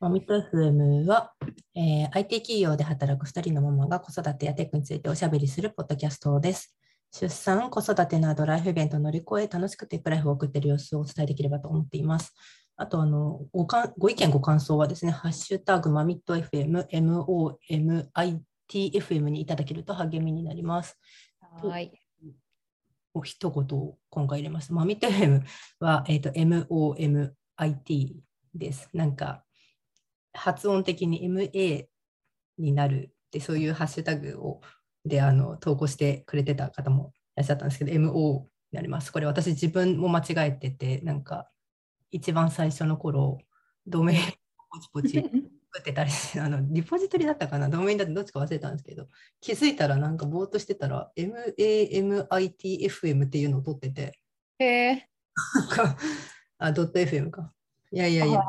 マミット FM は、えー IT 企業で働く2人のママが子育てやテックについておしゃべりするポッドキャストです。出産、子育てなどライフイベントを乗り越え、楽しくテックライフを送っている様子をお伝えできればと思っています。あとあのごかん、ご意見、ご感想はですね、ハッシュタグマミット FM、MOMITFM にいただけると励みになります。はい。お一言を今回入れます。マミット FM は、えー、と MOMIT です。なんか発音的に MA になるってそういうハッシュタグをであの投稿してくれてた方もいらっしゃったんですけど MO になります。これ私自分も間違えててなんか一番最初の頃ドメインポチポチ作ってたりしてあのリポジトリだったかな？ドメインだってどっちか忘れたんですけど気づいたらなんかぼーっとしてたら MAMITFM っていうのを取っててへえ。なんかあドット FM かいやいやいやな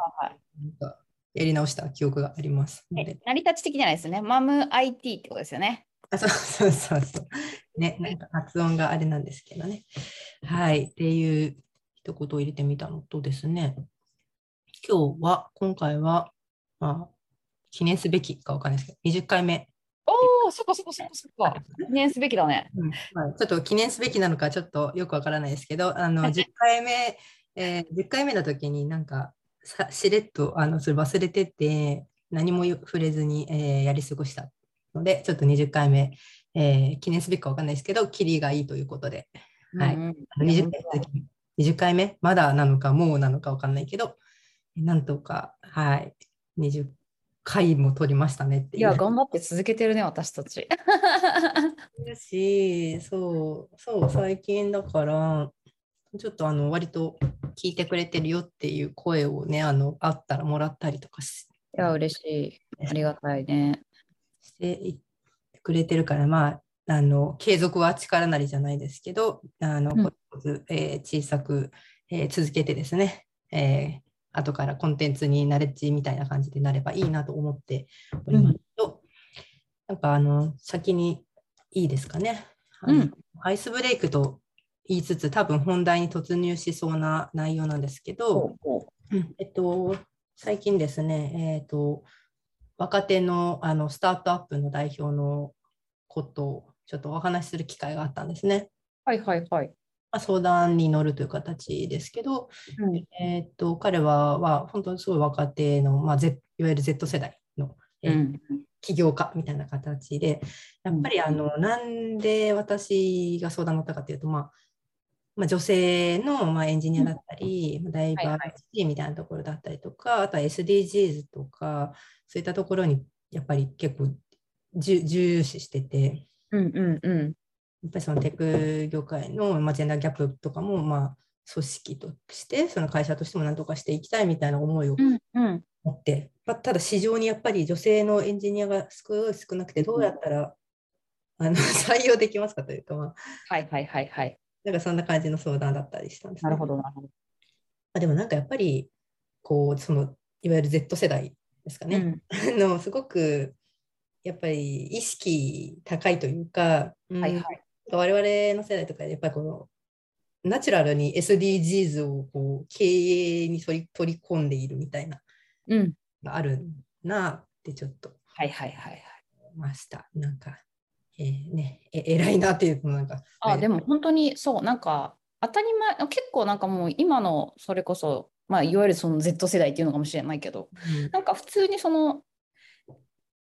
んかやり直した記憶がありますので。成り立ち的じゃないですね。マム IT ってことですよね。あそうそうそうそう。ねなんか発音があれなんですけどね。はい。っていう一言を入れてみたのとですね。今日は今回はまあ記念すべきかわかんないですけど20回目。おお、そこそこそこそこ。記念すべきだね。うん。まあ、ちょっと記念すべきなのかちょっとよくわからないですけど、あの 10回目、えー10回目の時になんかさしれっとあのそれ忘れてて、何も触れずに、えーやり過ごしたので、ちょっと20回目、えー記念すべきかわかんないですけど、キリがいいということで、はいうん。うんあの 20, 回の時に20回目、まだなのかもうなのかわかんないけど、なんとか、はい、20回も取りましたねっていや、頑張って続けてるね、私たち。だし、そう、そう、最近だから、ちょっとあの割と聞いてくれてるよっていう声をね、あのあったらもらったりとかしいや、嬉しい。ありがたいね。していってくれてるから、まあ、あの継続は力なりじゃないですけど、あのうんコツコツえー小さく、えー続けてですね、えー後からコンテンツにナレッジみたいな感じでなればいいなと思っておりますけど、なんかあの先にいいですかね。うんアイスブレイクと言いつつ、多分本題に突入しそうな内容なんですけど、うんえっと、最近ですね、えっと、若手のあのスタートアップの代表のことをちょっとお話しする機会があったんですね。はいはいはい。まあ、相談に乗るという形ですけど、うんえっと、彼はは本当にすごい若手の、まあ、Z いわゆる Z 世代の、えーうん起業家みたいな形で、やっぱりあの、なんで私が相談乗ったかというと、まあ、まあ、女性のまあエンジニアだったり、ダイバーシティみたいなところだったりとか、あとは SDGs とか、そういったところにやっぱり結構重重視してて、うんうんうん。やっぱりそのテック業界の、まあ、ジェンダーギャップとかも、まあ、組織として、その会社としても何とかしていきたいみたいな思いをうんうん。持って、まあ、ただ市場にやっぱり女性のエンジニアが少なくて、どうやったら、あの採用できますかというか、まあ、はいはいはいはい。なんかそんな感じの相談だったりしたんです、ね。なるほどなるほど。あでもなんかやっぱり、こう、その、いわゆる Z 世代ですかね。うん のすごく、やっぱり意識高いというか、うんはいはい。我々の世代とかでやっぱりこのナチュラルに SDGs をこう経営に取り取り込んでいるみたいなうん。あるなってちょっとはいはいはいはいました。なんか、えーね、え偉いなっていうのなんか。あ、でも、も本当にそう、なんか当たり前、結構なんかもう今のそれこそ、まあ、いわゆるその Z 世代っていうのかもしれないけど、うんなんか普通にその、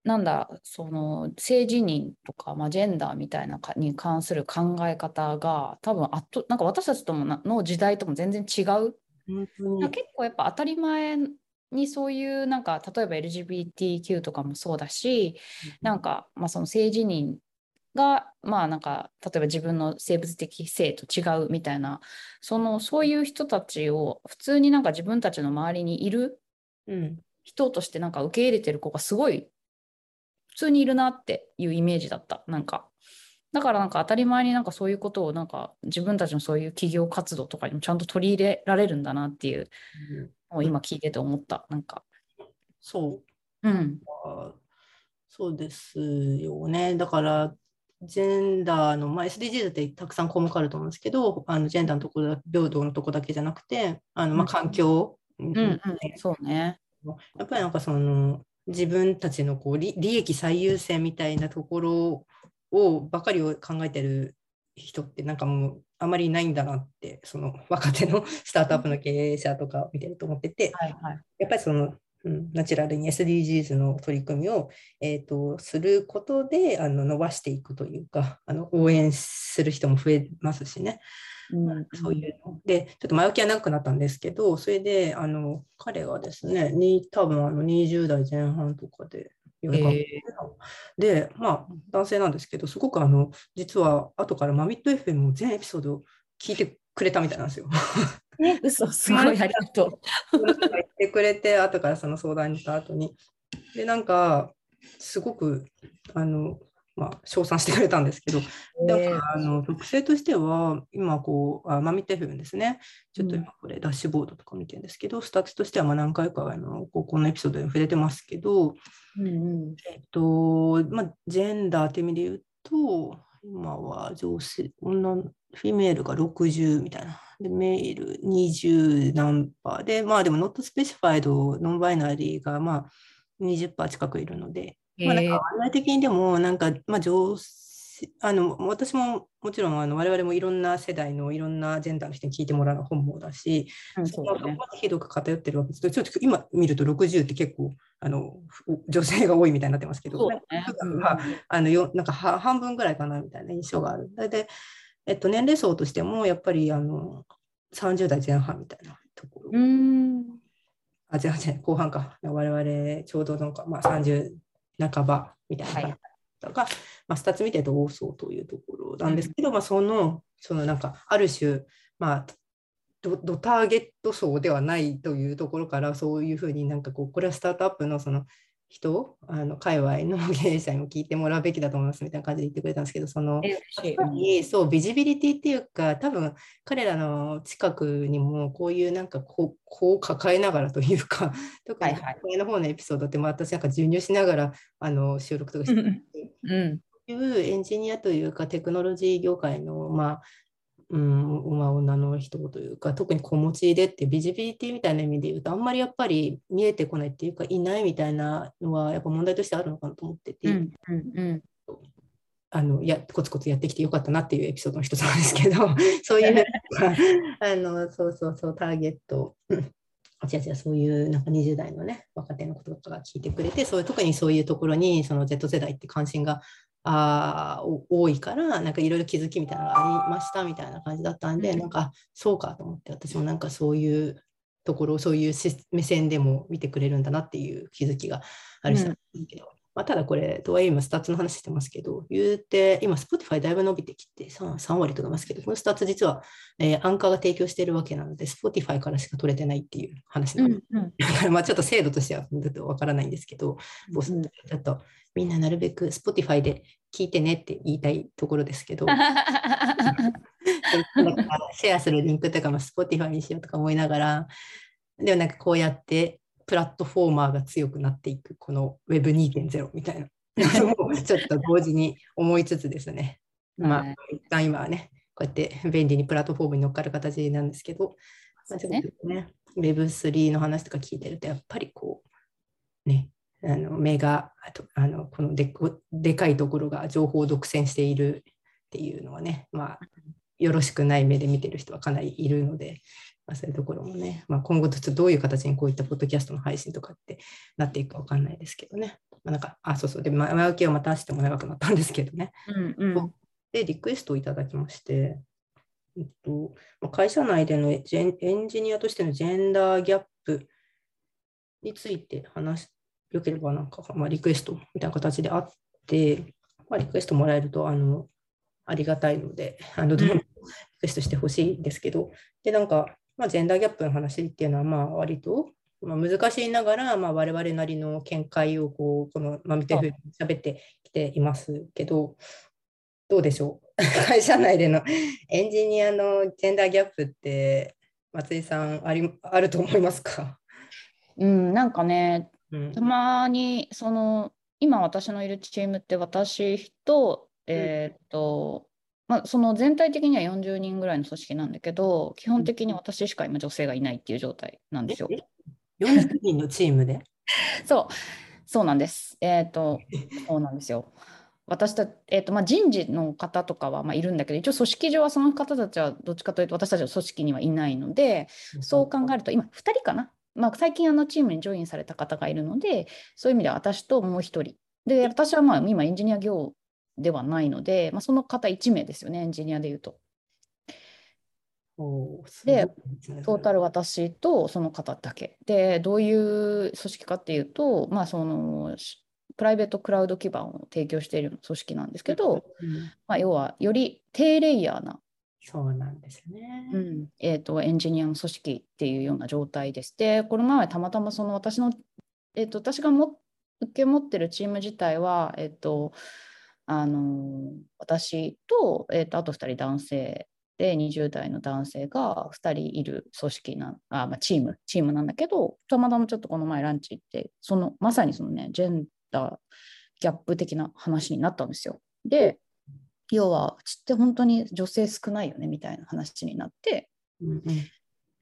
なんだ、その性自認とか、まあ、ジェンダーみたいなかに関する考え方が、多分あと、なんか私たちともなの時代とも全然違う。結構やっぱ当たり前にそういうなんか例えば LGBTQ とかもそうだし、なんか、まあ、その性自認が、まあなんか、例えば自分の生物的性と違うみたいな、その、そういう人たちを普通になんか自分たちの周りにいるうん人としてなんか受け入れてる子がすごい普通にいるなっていうイメージだった。なんか。だからなんか当たり前になんかそういうことをなんか自分たちのそういう企業活動とかにもちゃんと取り入れられるんだなっていうのを今聞いてて思った。なんか。そううん。あそうですよね。だから、ジェンダーの、まあ、SDGs ってたくさん項目あると思うんですけど、あのジェンダーのところだ、平等のとこだけじゃなくて、あのまあ、うん環境、うんうんうん。そうね。やっぱりなんかその自分たちのこう利利益最優先みたいなところをばかりを考えてる人ってなんかもうあまりいないんだなってその若手のスタートアップの経営者とかを見てると思ってて、はいはい。やっぱりその、うん、ナチュラルに SDGs の取り組みを、えー、とすることであの伸ばしていくというかあの応援する人も増えますしね。うんそういうの。で、ちょっと前置きは長くなったんですけど、それで、あの、彼はですね、に多分あの20代前半とかで、えで、まあ、男性なんですけど、すごくあの、実は後からマミット FM も全エピソードを聞いてくれたみたいなんですよ。ー、ね、嘘、すごいありがとう。言ってくれて、後からその相談に行った後に。で、なんか、すごく、あの、まあ、称賛してくれたんですけど、でもあの特性としては、今こう、あマミテフンですね。ちょっと今これ、ダッシュボードとか見てるんですけど、スタッツとしてはまあ何回かあのここのエピソードで触れてますけど、うんうん。えっと、まあ、ジェンダーって意味で言うと、今は女性、女の、 female が60みたいな。で、 male 20何パーで、まあでも、 not specified、non-binary がまあ20%近くいるので、まあ、なんか割合的にでも、なんか、まあ、女性あの私ももちろんあの我々もいろんな世代のいろんなジェンダーの人に聞いてもらう本望だし、うんそこまでひどく偏ってるわけですけど、ちょっと今見ると60って結構あの女性が多いみたいになってますけど、なんかは半分ぐらいかなみたいな印象がある。で、えっと、年齢層としてもやっぱりあの30代前半みたいなところ。うん。あ、前半じゃない後半か。我々ちょうどなんか、まあ、30半ばみたいなはい方が、まあ、スタッツ見てると多そうというところなんですけど、まあ、その、そのなんか、ある種、まあ、ドドターゲット層ではないというところから、そういうふうになんかこう、これはスタートアップのその人、あの界隈の経営者にも聞いてもらうべきだと思いますみたいな感じで言ってくれたんですけど、その、そう visibility っていうか多分彼らの近くにもこういうなんかこうこう抱えながらというか 特に上の方のエピソードってまあ私なんか授乳しながらあの収録とかしてるうん。いうエンジニアというかテクノロジー業界のまあうんまあ、女の人というか特に子持ちでってビジビリティみたいな意味で言うとあんまりやっぱり見えてこないっていうかいないみたいなのはやっぱ問題としてあるのかなと思ってて、うん。うん。あのやコツコツやってきてよかったなっていうエピソードの一つなんですけど、そういうあのそうそうそうターゲット、違う違う、そういうなんか20代のね、若手のこととかが聞いてくれて、そういう特にそういうところにその Z 世代って関心があ多いから、なんかいろいろ気づきみたいなのがありましたみたいな感じだったんで、うん。なんかそうかと思って、私もなんかそういうところ、そういうし目線でも見てくれるんだなっていう気づきがある人なんですけど、まあ、ただこれ、とはいえ今、スタッツの話してますけど、言うて、今、Spotify だいぶ伸びてきて 3, 3割とかいますけど、このスタッツ実は、えーアンカーが提供しているわけなので、Spotify からしか取れてないっていう話なので、うん。うん。だからまあちょっと精度としてはずっとわからないんですけど、ボスだとみんななるべく Spotify で聞いてねって言いたいところですけど、シェアするリンクとかも Spotify にしようとか思いながら、でもなんかこうやってプラットフォーマーが強くなっていく、この Web2.0 みたいな。ちょっと同時に思いつつですね、まあはい、一旦今はね、こうやって便利にプラットフォームに乗っかる形なんですけど、まあ、ちょっとね、Web3 の話とか聞いてると、やっぱりこう、ね、あの目があとあのこのでこでかいところが情報を独占しているっていうのはね、まあ、よろしくない目で見てる人はかなりいるので、まあ、そういうところもね、まあ、今後ちょっとどういう形にこういったポッドキャストの配信とかってなっていくかわかんないですけどね。まあ、なんか、あ、そうそう、で、前置きをまたしても長くなったんですけどね。うん。うん。で、リクエストをいただきまして、えっと、まあ会社内でのジェンエンジニアとしてのジェンダーギャップについて話し、よければなんか、まあ、リクエストみたいな形であって、まあ、リクエストもらえると、あの、ありがたいので、あの、どんどんリクエストしてほしいんですけど、で、なんか、まあ、ジェンダーギャップの話っていうのは、まあ、割と、まあ、難しいながら、まあ、我々なりの見解を、こう、この、まあ、見てふうに喋ってきていますけど、どうでしょう？会社内でのエンジニアのジェンダーギャップって、松井さんあり、あると思いますか、うん、なんかね、うん。たまにその今私のいるチームって私と,、えーっとまあ、その全体的には40人ぐらいの組織なんだけど基本的に私しか今女性がいないっていう状態なんですよ。え40人のチームで？そう、そうなんです。えっ、と、そうなんですよ。私たえーとまあ、人事の方とかはまあいるんだけど、一応組織上はその方たちはどっちかというと私たちの組織にはいないので、そう考えると今2人かな、まあ、最近あのチームにジョインされた方がいるので、そういう意味では私ともう1人。で、私はまあ今エンジニア業ではないので、まあ、その方1名ですよね、エンジニアでいうと。でトータル私とその方だけ。で、どういう組織かっていうと、まあ、そのしプライベートクラウド基盤を提供している組織なんですけど、うんまあ、要はより低レイヤーな、そうなんですよね。うんえー、とエンジニアの組織っていうような状態です。で、この前たまたまその私の、えー、と私がも受け持ってるチーム自体は、えーとあの私と,、えー、とあと2人男性で20代の男性が2人いる組織なあ、まあ、チームチームなんだけどたまたまちょっとこの前ランチ行ってそのまさにそのねジェンダーギャップ的な話になったんですよ。で要はうちって本当に女性少ないよねみたいな話になって、うんうん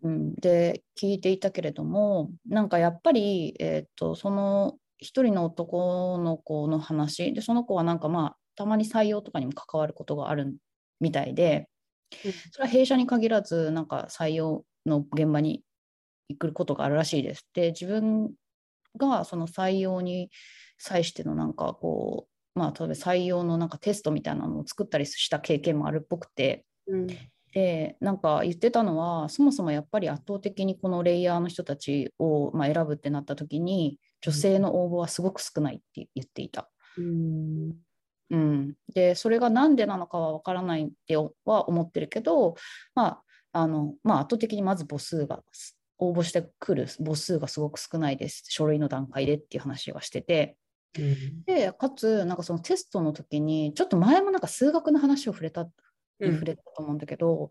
うん、で聞いていたけれどもなんかやっぱり、えー、とその一人の男の子の話でその子はなんかまあたまに採用とかにも関わることがあるみたいでうんそれは弊社に限らずなんか採用の現場に行くことがあるらしいです。で自分がその採用に際してのなんかこうまあ例えば採用のなんかテストみたいなのを作ったりした経験もあるっぽくてうんでなんか言ってたのはそもそもやっぱり圧倒的にこのレイヤーの人たちを、まあ、選ぶってなった時に女性の応募はすごく少ないって言っていた。うんうん、でそれが何でなのかは分からないっては思ってるけど、まああのまあ、圧倒的にまず母数が応募してくる母数がすごく少ないです。書類の段階でっていう話はしてて。うん。でかつなんかそのテストの時にちょっと前もなんか数学の話を触れたに触れたと思うんだけど、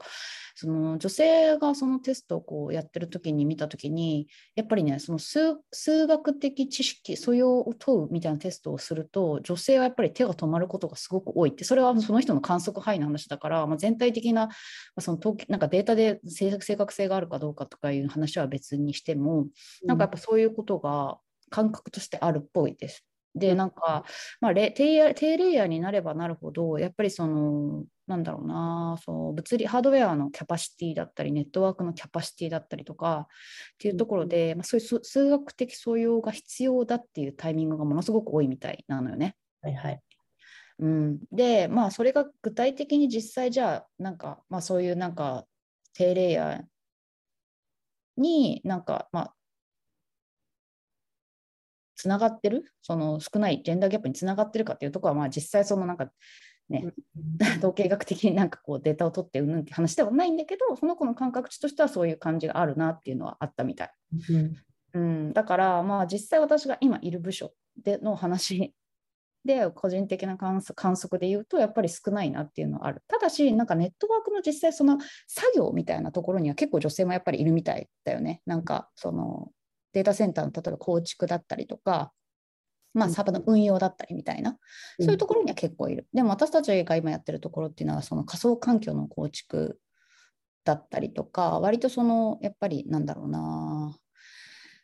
その女性がそのテストをこうやってる時に見た時にやっぱりねその数学的知識素養を問うみたいなテストをすると女性はやっぱり手が止まることがすごく多いってそれはその人の観測範囲の話だから、まあ、全体的なまそのなんかデータで正正確性があるかどうかとかいう話は別にしてもなんかやっぱそういうことが感覚としてあるっぽいです。で、なんか、まあ、レ低レ低レイヤーになればなるほど、やっぱりその、なんだろうな、そう物理、ハードウェアのキャパシティだったり、ネットワークのキャパシティだったりとかっていうところで、まあ、そういう数数学的素養が必要だっていうタイミングがものすごく多いみたいなのよね。はいはい。うん、で、まあ、それが具体的に実際じゃあ、なんか、まあ、そういうなんか、低レイヤーになんか、まあ、つながってる、その少ないジェンダーギャップにつながってるかっていうところは、まあ、実際そのなんか、ね、統計学的になんかこうデータを取ってうんぬんって話ではないんだけど、その子の感覚値としてはそういう感じがあるなっていうのはあったみたい。うんうん、だから、まあ、実際私が今いる部署での話で個人的な観測観測で言うとやっぱり少ないなっていうのはある。ただしなんかネットワークの実際その作業みたいなところには結構女性もやっぱりいるみたいだよね。なんかそのデータセンターの例えば構築だったりとか、まあ、うん。サーバーの運用だったりみたいな、うん。そういうところには結構いる。でも私たちが今やってるところっていうのはその仮想環境の構築だったりとか割とそのやっぱりなんだろうな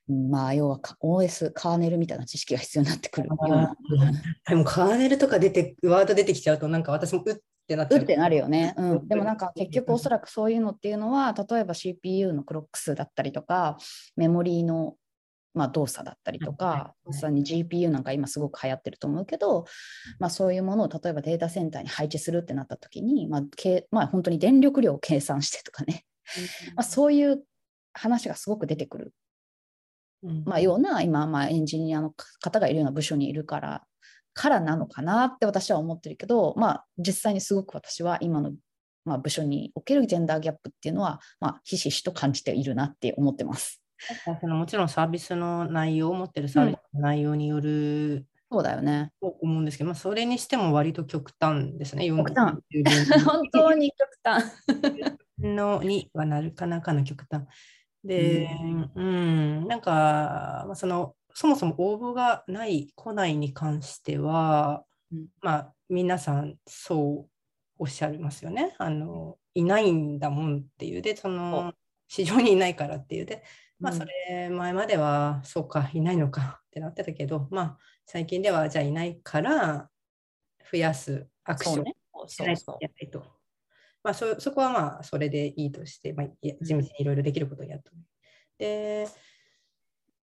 うんまあ要はか OS カーネルみたいな知識が必要になってくるような。でもカーネルとか出て、ワード出てきちゃうと、なんか私もうってなっちゃう。うってなるよね、う、うん。んでもなんか結局おそらくそういうのっていうのは例えば CPU のクロック数だったりとかメモリーのまあ動作だったりとはい。か、まさに GPU なんか今すごく流行ってると思うけど、まあ、そういうものを例えばデータセンターに配置するってなった時に、まあけまあ、本当に電力量を計算してとかね、まあ、そういう話がすごく出てくる。うん。まあ、ような今、まあ、エンジニアの方がいるような部署にいるからからなのかなって私は思ってるけど、まあ、実際にすごく私は今の、まあ、部署におけるジェンダーギャップっていうのは、まあ、ひしひしと感じているなって思ってます。そのもちろんサービスの内容、持ってるサービスの内容によるそうだよね。と思うんですけど、まあ、それにしても割と極端ですね。極端40本当に極端。のにはなるかなかの極端。で、うん、なんか、まあ、その、そもそも応募がない、来ないに関しては、うんまあ、皆さんそうおっしゃいますよね。あの、いないんだもんっていうで、その、市場にいないからっていうで、まあ、うんそれ前までは、そうか、いないのか ってなってたけど、まあ、最近では、じゃあいないから、増やすアクションそうね。しないとそうそういけないと。まあ、そそこはまあ、それでいいとして、まあ、地道にいろいろできることをやって、で、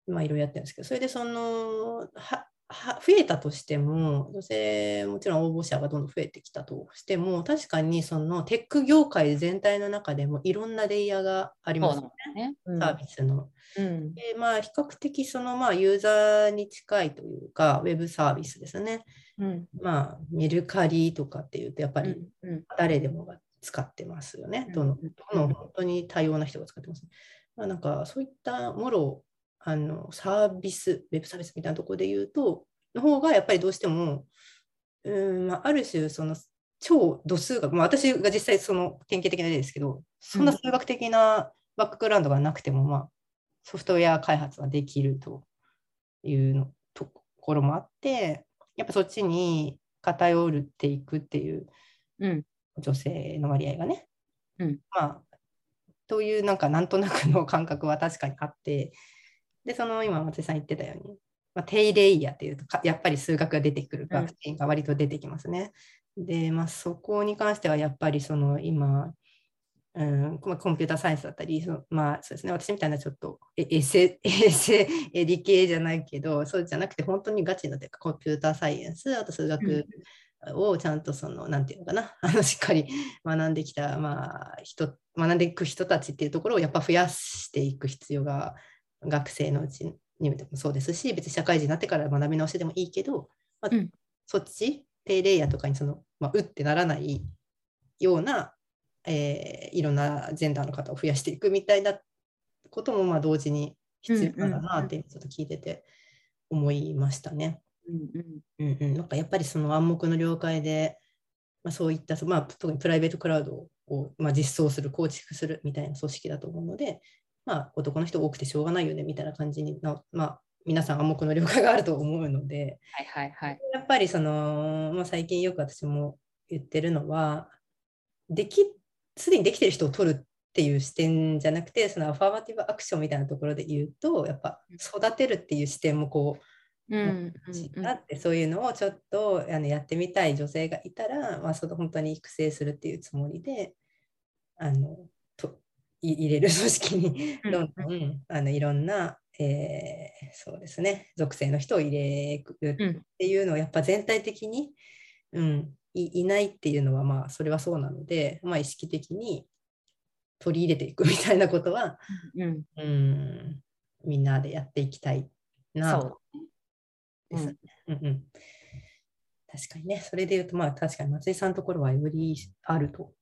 まあ、いろいろやってるんですけど、それでその、はは増えたとしても、女性、もちろん応募者がどんどん増えてきたとしても、確かにそのテック業界全体の中でもいろんなレイヤーがありますね、んだね。サービスの。うん。でまあ、比較的そのまあユーザーに近いというか、ウェブサービスですね。うん。まあ、メルカリとかっていうと、やっぱりうん。うん。誰でもが使ってますよね。うんどのうんどの本当に多様な人が使ってます、ね。まあ、なんかそういったもろあのサービス、ウェブサービスみたいなところで言うと、の方がやっぱりどうしても、うんまあ、ある種その超度数学、まあ、私が実際その典型的な例ですけど、そんな数学的なバックグラウンドがなくても、まあ、ソフトウェア開発はできるというのところもあって、やっぱそっちに偏るっていくっていううん。女性の割合がね、うんまあ、というなんかなんとなくの感覚は確かにあって、で、その今松井さん言ってたように、まあ、低レイヤーっていうとかやっぱり数学が出てくる学習が割と出てきますね。で、まあ、そこに関してはやっぱりその今、うんまあ、コンピューターサイエンスだったり、そのまあそうですね、私みたいなちょっとえエセ、エセ、え理系じゃないけど、そうじゃなくて本当にガチなというかコンピューターサイエンス、あと数学をちゃんとその、なんていうのかな、あのしっかり学んできた、まあ、人、学んでいく人たちっていうところをやっぱ増やしていく必要が学生のうちにもそうですし、別に社会人になってから学び直しでもいいけど、まあうんそっち、低レイヤーとかにその、まあ、うってならないような、えーいろんなジェンダーの方を増やしていくみたいなこともまあ同時に必要なんだなってちょっと聞いてて思いましたね。うん。うん。うんうん、なんかやっぱりその暗黙の了解で、まあ、そういった、そまあ、特にプライベートクラウドを、まあ、実装する、構築するみたいな組織だと思うので、まあ、男の人多くてしょうがないよねみたいな感じにな、まあ、皆さん暗黙の了解があると思うので、はいはいはい。やっぱりその、まあ、最近よく私も言ってるのは、でき、すでにできてる人を取るっていう視点じゃなくて、そのアファーマティブアクションみたいなところで言うと、やっぱ育てるっていう視点もこう、うん。だってそういうのをちょっとあのやってみたい女性がいたら、まあ、その本当に育成するっていうつもりであの 入れる組織にうんどんどん、あのいろんな、えーそうですね属性の人を入れるうん。っていうのをやっぱ全体的に、うん、いいないっていうのはまあそれはそうなので、まあ、意識的に取り入れていくみたいなことは、うん。うん、みんなでやっていきたいなとそう。ですね。うんうん確かにね、それで言うと、まあ確かに松井さんのところはよりあると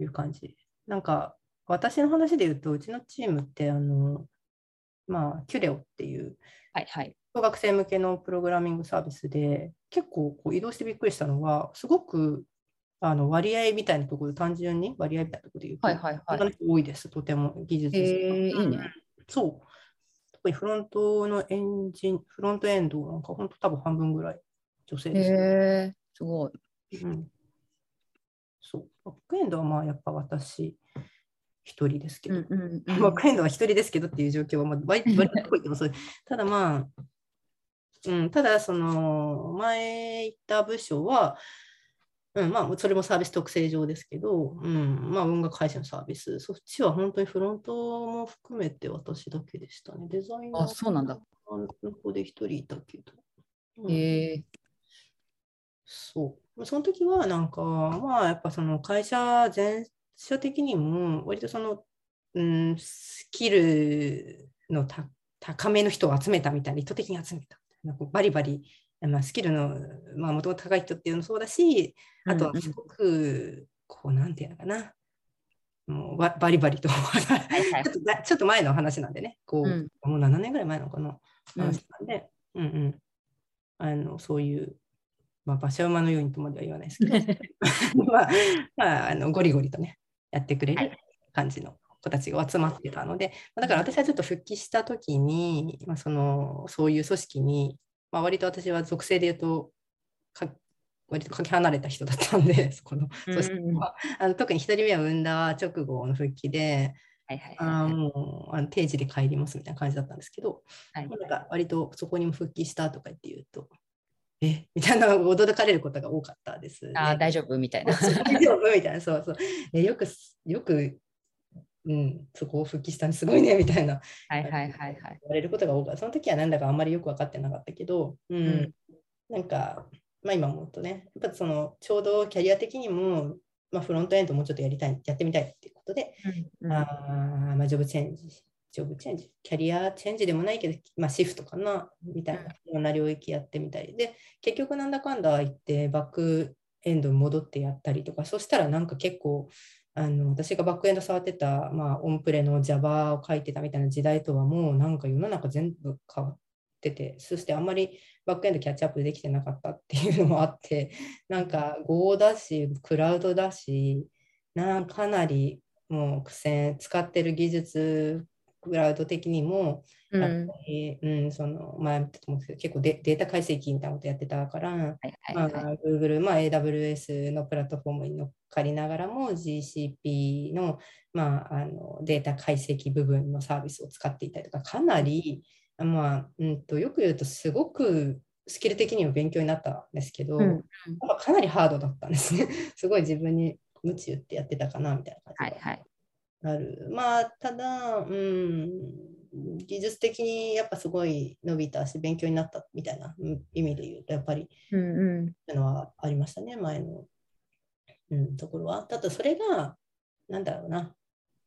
いう感じ。なんか、私の話で言うと、うちのチームって、あの、まあ、キュレオっていう、はいはい。小学生向けのプログラミングサービスで、結構こう移動してびっくりしたのは、すごくあの割合みたいなところ、単純に割合みたいなところで言うと、はいはいはい多いです、とても技術へえいいね。そう。特にフロントのエンジン、フロントエンドなんか本当多分半分ぐらい女性へです、ね。え、すごい。うん。そう。バックエンドはまあやっぱ私一人ですけど、うんうんうん。バックエンドは一人ですけどっていう状況はまあ割割と多いけどそうただまあ、うん、ただその前行った部署は、うん、まあそれもサービス特性上ですけど、うん、まあ音楽配信のサービス、そっちは本当にフロントも含めて私だけでしたね。デザイナーあそうなんだの子で一人いたけど。うんへえ。そう。その時はなんか、まあやっぱその会社全社的にも割とその、うん、スキルのた高めの人を集めたみたいな、意図的に集めた。なんかバリバリ、まあ、スキルの、まあ、もともと高い人っていうのもそうだし、あとはすごく、こう、なんていうのかな、もうババリバリと、ちょっとなちょっと前の話なんでね、こう、うん。もう7年ぐらい前なのかな、うん。話なんで、うんうん、あのそういう、まあ、馬車馬のようにとまでは言わないですけど、まあ、まあ、あのゴリゴリとね、やってくれるはい感じの子たちが集まってたので、まあだから私はちょっと復帰したときに、まあ、そのそういう組織に、まあ、割と私は属性で言うと、か割とかけ離れた人だったんで、そこの組織は。あの特に1人目を産んだ直後の復帰で、はいはいあはい。ーもうあの定時で帰りますみたいな感じだったんですけど、はいなんか割とそこにも復帰したとか言って言うと、えみたいな驚かれることが多かったです、ね。あー大丈夫みたいな。大丈夫みたいな、そうそう。えよくす、よく、うん、そこを復帰したのすごいねみたいなはいはいはいはい。言われることが多かった。その時はなんだかあんまりよく分かってなかったけど、うん、うんなんか、まあ今思うとね、やっぱそのちょうどキャリア的にも、まあ、フロントエンドもうちょっとやりたい、やってみたいっていうことで、うんあーまあ、ジョブチェンジ、ジョブチェンジ、キャリアチェンジでもないけど、まあ、シフトかな、みたいな、いろんな領域やってみたい。で、結局なんだかんだ言って、バックエンドに戻ってやったりとか、そしたらなんか結構、あの私がバックエンド触ってた、まあ、オンプレの Java を書いてたみたいな時代とはもうなんか世の中全部変わってて、そしてあんまりバックエンドキャッチアップできてなかったっていうのもあって、なんか Go だし、クラウドだし、なんかなりもう苦戦、使ってる技術、クラウド的にも、やっうんぱり、うん、その、まあ、結構デデータ解析みたいなことやってたから、はいはいまあ、はい。Google、まあ、AWS のプラットフォームに乗っかりながらも GCP の,、まあ、あのデータ解析部分のサービスを使っていたりとか、かなり、まあうん、とよく言うとすごくスキル的にも勉強になったんですけど、うんかなりハードだったんですね。すごい自分に無知打ってやってたかなみたいな感じがはいはい。ある。まあ、ただ、うん、技術的にやっぱすごい伸びたし、勉強になったみたいなうん意味で言うと、やっぱりうんうん。っていうのはありましたね、前の、うん、ところは。ただそれが、なんだろうな、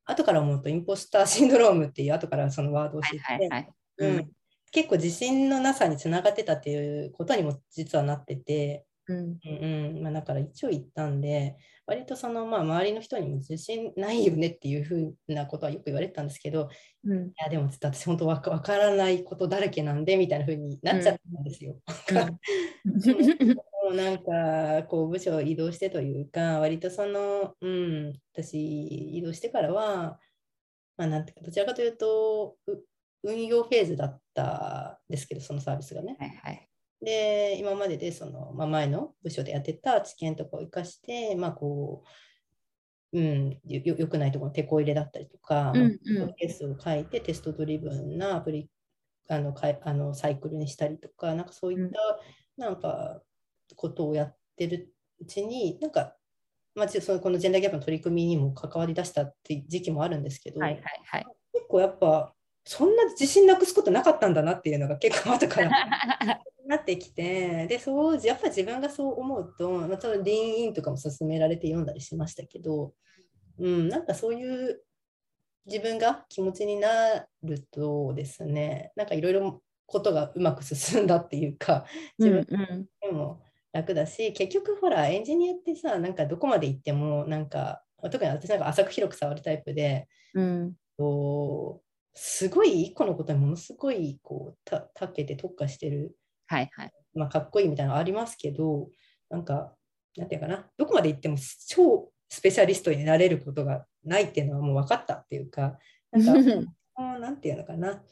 後から思うとインポスターシンドロームっていう後からそのワードを知って、はいはいはい。うん結構自信のなさにつながってたっていうことにも実はなってて、うんうんうんまあ、だから一応言ったんで、割とその、まあ、周りの人にも自信ないよねっていうふうなことはよく言われてたんですけど、うんいやでも私本当わからないことだらけなんでみたいなふうになっちゃったんですよ。もうなんかこう部署を移動してというか、割とその、うん、私移動してからは、まあ、なんてどちらかというとう運用フェーズだったんですけど、そのサービスがね。はいはい。で、今まででその、まあ、前の部署でやってた知見とかを生かして、まあこう、うん、よよよくないところの手こ入れだったりとか、うんうんまあケースを書いてテストドリブンなアプリあのかいあのサイクルにしたりとか、なんかそういったなんかことをやってるうちに、なんか、まあ、そのこのジェンダーギャップの取り組みにも関わりだしたって時期もあるんですけど、はいはいはい。結構やっぱ、そんな自信なくすことなかったんだなっていうのが結構後から なってきて、で、そう、やっぱ自分がそう思うと、まあ、ちょっとリーンインとかも勧められて読んだりしましたけど、うん、なんかそういう自分が気持ちになるとですね、なんかいろいろことがうまく進んだっていうか、自分うんでも楽だし、結局ほら、エンジニアってさ、なんかどこまで行っても、なんか、特に私なんか浅く広く触るタイプで、うん。こうすごい一個のことにものすごいこうたたけて特化してる、はいはい。まあ、かっこいいみたいなのありますけどなんかなんていうかな。どこまで行っても超スペシャリストになれることがないっていうのはもう分かったっていうかなんか なんていうのかな。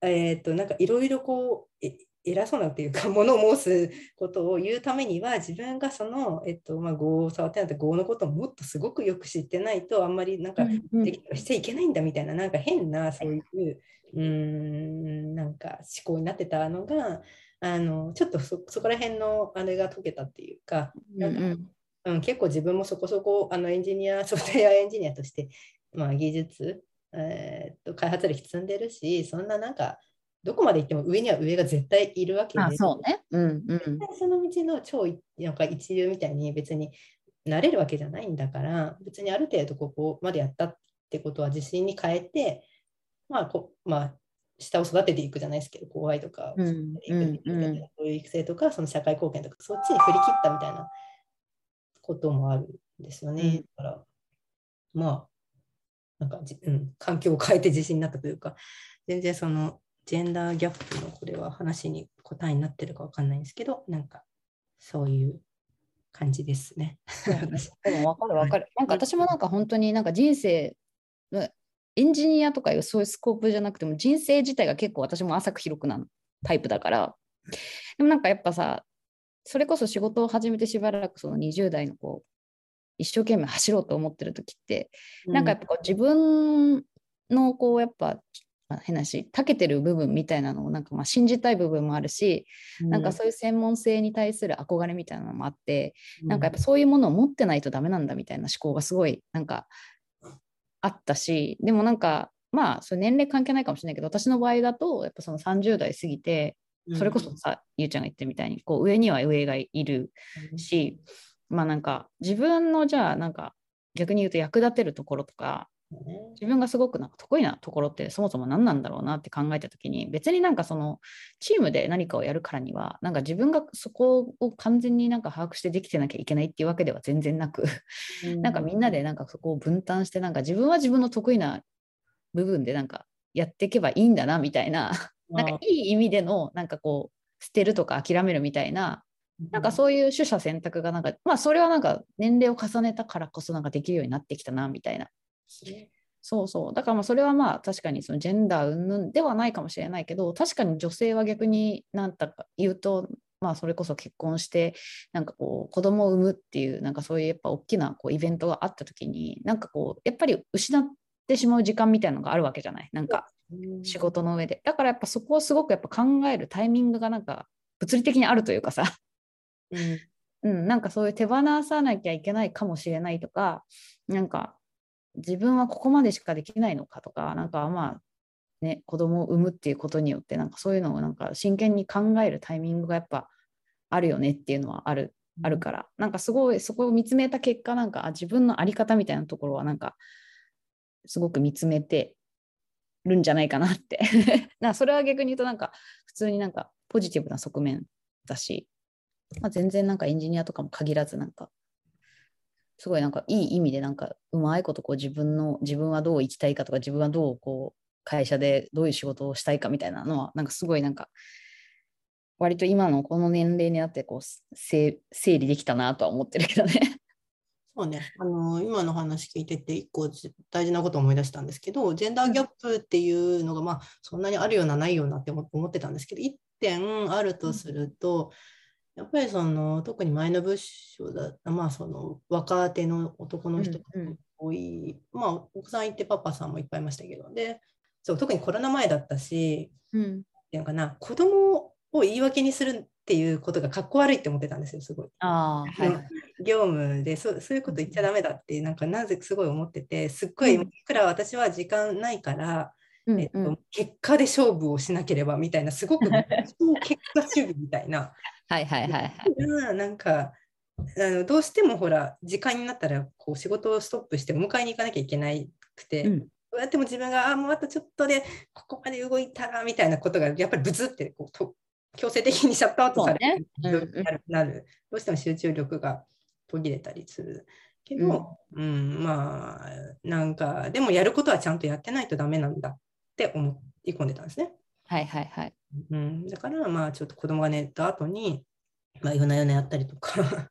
えっ、となんかいろいろこうえ偉そうなっていうか、ものを申すことを言うためには、自分がその、えっと、まあ、語を触ってなくて、語のことをもっとすごくよく知ってないと、あんまりなんか、うんできしちゃいけないんだみたいな、なんか変な、そういう、うーん、なんか思考になってたのが、あの、ちょっとそそこら辺のあれが解けたっていうか、うんうん。うん、結構自分もそこそこあのエンジニア、ソフトウェアエンジニアとして、まあ、技術、えーっと開発歴積んでるし、そんななんか、どこまで行っても上には上が絶対いるわけで、あそうね。うんうん。その道の超いなんか一流みたいに別になれるわけじゃないんだから、別にある程度ここまでやったってことは自信に変えて、まあこまあ、下を育てていくじゃないですけど、後輩とかをうんううんうんそういう育成とか、その社会貢献とか、そっちに振り切ったみたいなこともあるんですよね。うんだから、まあ、なんかじ、うん、環境を変えて自信になったというか、全然そのジェンダーギャップのこれは話に答えになってるかわかんないんですけど、なんかそういう感じですね。私 でも分かる分かる。なんか私もなんか本当になんか人生のエンジニアとかいうそういうスコープじゃなくても人生自体が結構私も浅く広くなタイプだから。でもなんかやっぱさ、それこそ仕事を始めてしばらくその20代のこう一生懸命走ろうと思ってる時って、なんかやっぱこう自分のこうやっぱまあ変なし長けてる部分みたいなのをなんかまあ信じたい部分もあるし、なんかそういう専門性に対する憧れみたいなのもあって、なんかやっぱそういうものを持ってないとダメなんだみたいな思考がすごいなんかあったしでもなんかまあそれ年齢関係ないかもしれないけど私の場合だとやっぱその30代過ぎてそれこそさ、ゆうちゃんが言ってるみたいにこう上には上がいるし、まあなんか自分のじゃあなんか逆に言うと役立てるところとか自分がすごくなんか得意なところってそもそも何なんだろうなって考えた時に別になんかそのチームで何かをやるからにはなんか自分がそこを完全になんか把握してできてなきゃいけないっていうわけでは全然なくなんかみんなでなんかそこを分担してなんか自分は自分の得意な部分でなんかやっていけばいいんだなみたいななんかいい意味でのなんかこう捨てるとか諦めるみたいななんかそういう取捨選択がなんかまあそれはなんか年齢を重ねたからこそなんかできるようになってきたなみたいなそうそう。だからまあそれはまあ確かにそのジェンダー云々ではないかもしれないけど確かに女性は逆に何だか言うとまあそれこそ結婚してなんかこう子供を産むっていうなんかそういうやっぱ大きなこうイベントがあった時になんかこうやっぱり失ってしまう時間みたいなのがあるわけじゃない？なんか仕事の上で。だからやっぱそこをすごくやっぱ考えるタイミングがなんか物理的にあるというかさ。うん。うん、なんかそういう手放さなきゃいけないかもしれないとか、なんか自分はここまでしかできないのかとか、なんかまあね、子供を産むっていうことによって、なんかそういうのをなんか真剣に考えるタイミングがやっぱあるよねっていうのはある、あるから、なんかすごいそこを見つめた結果、なんかあ自分の在り方みたいなところはなんかすごく見つめてるんじゃないかなって。なそれは逆に言うとなんか普通になんかポジティブな側面だし、まあ、全然なんかエンジニアとかも限らずなんかすごいなんかいい意味でなんかうまいことこう自分の自分はどう生きたいかとか自分はどうこう会社でどういう仕事をしたいかみたいなのはなんかすごいなんか割と今のこの年齢になってこう整理できたなとは思ってるけどね。そうね、あの今の話聞いてて一個大事なこと思い出したんですけどジェンダーギャップっていうのが、まあ、そんなにあるようなないようなって思ってたんですけど一点あるとすると、やっぱりその特に前の部署だまあその若手の男の人がうんうん多い、まあお子さんいてパパさんもいっぱいいましたけどでそう特にコロナ前だったしうん、っていうのかな子供を言い訳にするっていうことがかっこ悪いって思ってたんですよすごい。ああ、はい。業務でそうそういうこと言っちゃダメだってなんかなぜすごい思っててすっごいうんいくら私は時間ないから、うんえっとうん結果で勝負をしなければみたいなすごく超結果主義みたいなはいはいはいはい。ななんかあのどうしてもほら時間になったらこう仕事をストップしてお迎えに行かなきゃいけないくて、うんどうやっても自分があもうあとちょっとでここまで動いたらみたいなことがやっぱりブツってこうと強制的にシャットアウトされるねうんなる,、なるどうしても集中力が途切れたりするけど、うんまあなんかでもやることはちゃんとやってないとダメなんだって思い込んでたんですね。はいはいはい。うん、だからまあちょっと子供が寝た後にまあ夜な夜なやったりとか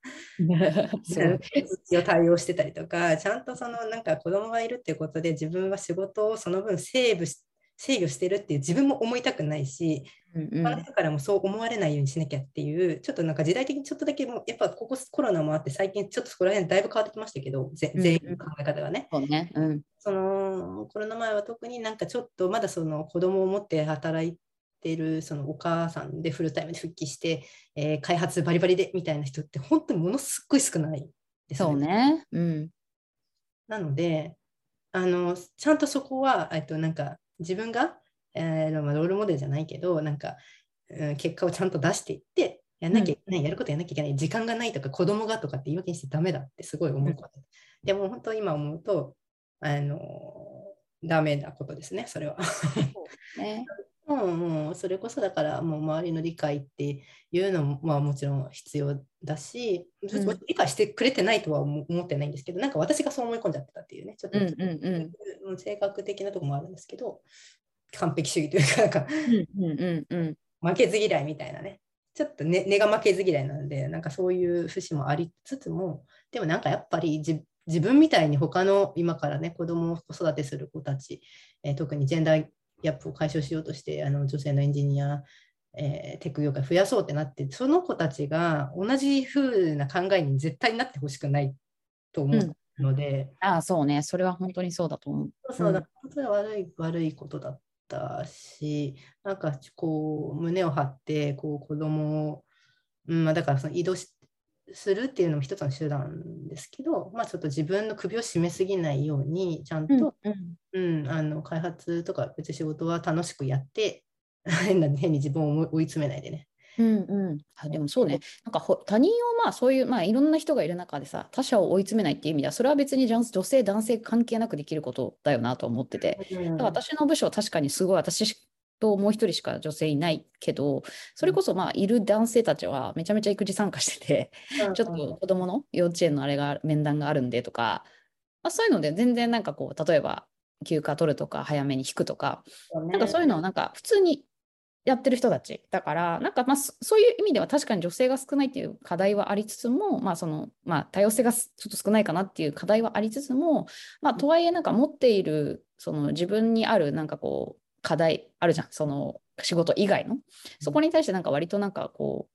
すごい。一応対応してたりとか、ちゃんとそのなんか子供がいるっていうことで自分は仕事をその分セーブし制御してるっていう自分も思いたくないし、うんうん他の人からもそう思われないようにしなきゃっていう、ちょっとなんか時代的にちょっとだけもうやっぱここコロナもあって最近ちょっとそこら辺だいぶ変わってきましたけど、全員の考え方がね。そうね。うん。そのコロナ前は特になんかちょっとまだその子供を持って働いてるそのお母さんでフルタイムで復帰して、えー開発バリバリでみたいな人って本当にものすっごい少ないですそうね。うん。なのであのちゃんとそこはえっとなんか自分が、えーまあロールモデルじゃないけどなんか、うん、結果をちゃんと出していってやんなきゃいけない、やることやんなきゃいけない時間がないとか子供がとかって言い訳にしてダメだってすごい思うこと、でも本当今思うとあのダメなことですねそれは。ね。うんうん、それこそだからもう周りの理解っていうのも、まあ、もちろん必要だし、うん。理解してくれてないとは思思ってないんですけどなんか私がそう思い込んじゃってたっていうねちょっと、うんうん性格的なところもあるんですけど完璧主義というかなんかうんうん。負けず嫌いみたいなね。ちょっと根、根が負けず嫌いなのでなんかそういう節もありつつもでもなんかやっぱり自自分みたいに他の今からね子供を子育てする子たち、えー特にジェンダーギャップを解消しようとしてあの女性のエンジニア、えーテック業界増やそうってなってその子たちが同じ風な考えに絶対になってほしくないっと思うので、ああ、そうね。それは本当にそうだと思う。そうだうん本当に悪い悪いことだったし、なんかこう胸を張ってこう子供を、うんまあ、だからその移動しするっていうのも一つの手段ですけど、まあ、ちょっと自分の首を絞めすぎないようにちゃんと、うんうん。あの開発とか別に仕事は楽しくやって 変な変に自分を追い詰めないでね。うんうん、あでもそうね、なんかほ他人をまあそういう、まあ、いろんな人がいる中でさ、他者を追い詰めないっていう意味では、それは別に女女性、男性関係なくできることだよなと思ってて、うん。だから私の部署は確かにすごい私ともう一人しか女性いないけど、それこそまあいる男性たちはめちゃめちゃ育児参加してて、ちょっと子供の幼稚園のあれが面談があるんでとか、まあ、そういうので全然なんかこう、例えば休暇取るとか早めに引くとか、なんかそういうのをなんか普通にやってる人たちだから、なんかまあそそういう意味では確かに女性が少ないっていう課題はありつつも、まあそのまあ多様性がすちょっと少ないかなっていう課題はありつつも、まあとはいえなんか持っているその自分にあるなんかこう課題あるじゃん、その仕事以外の。そこに対してなんか割となんかこう、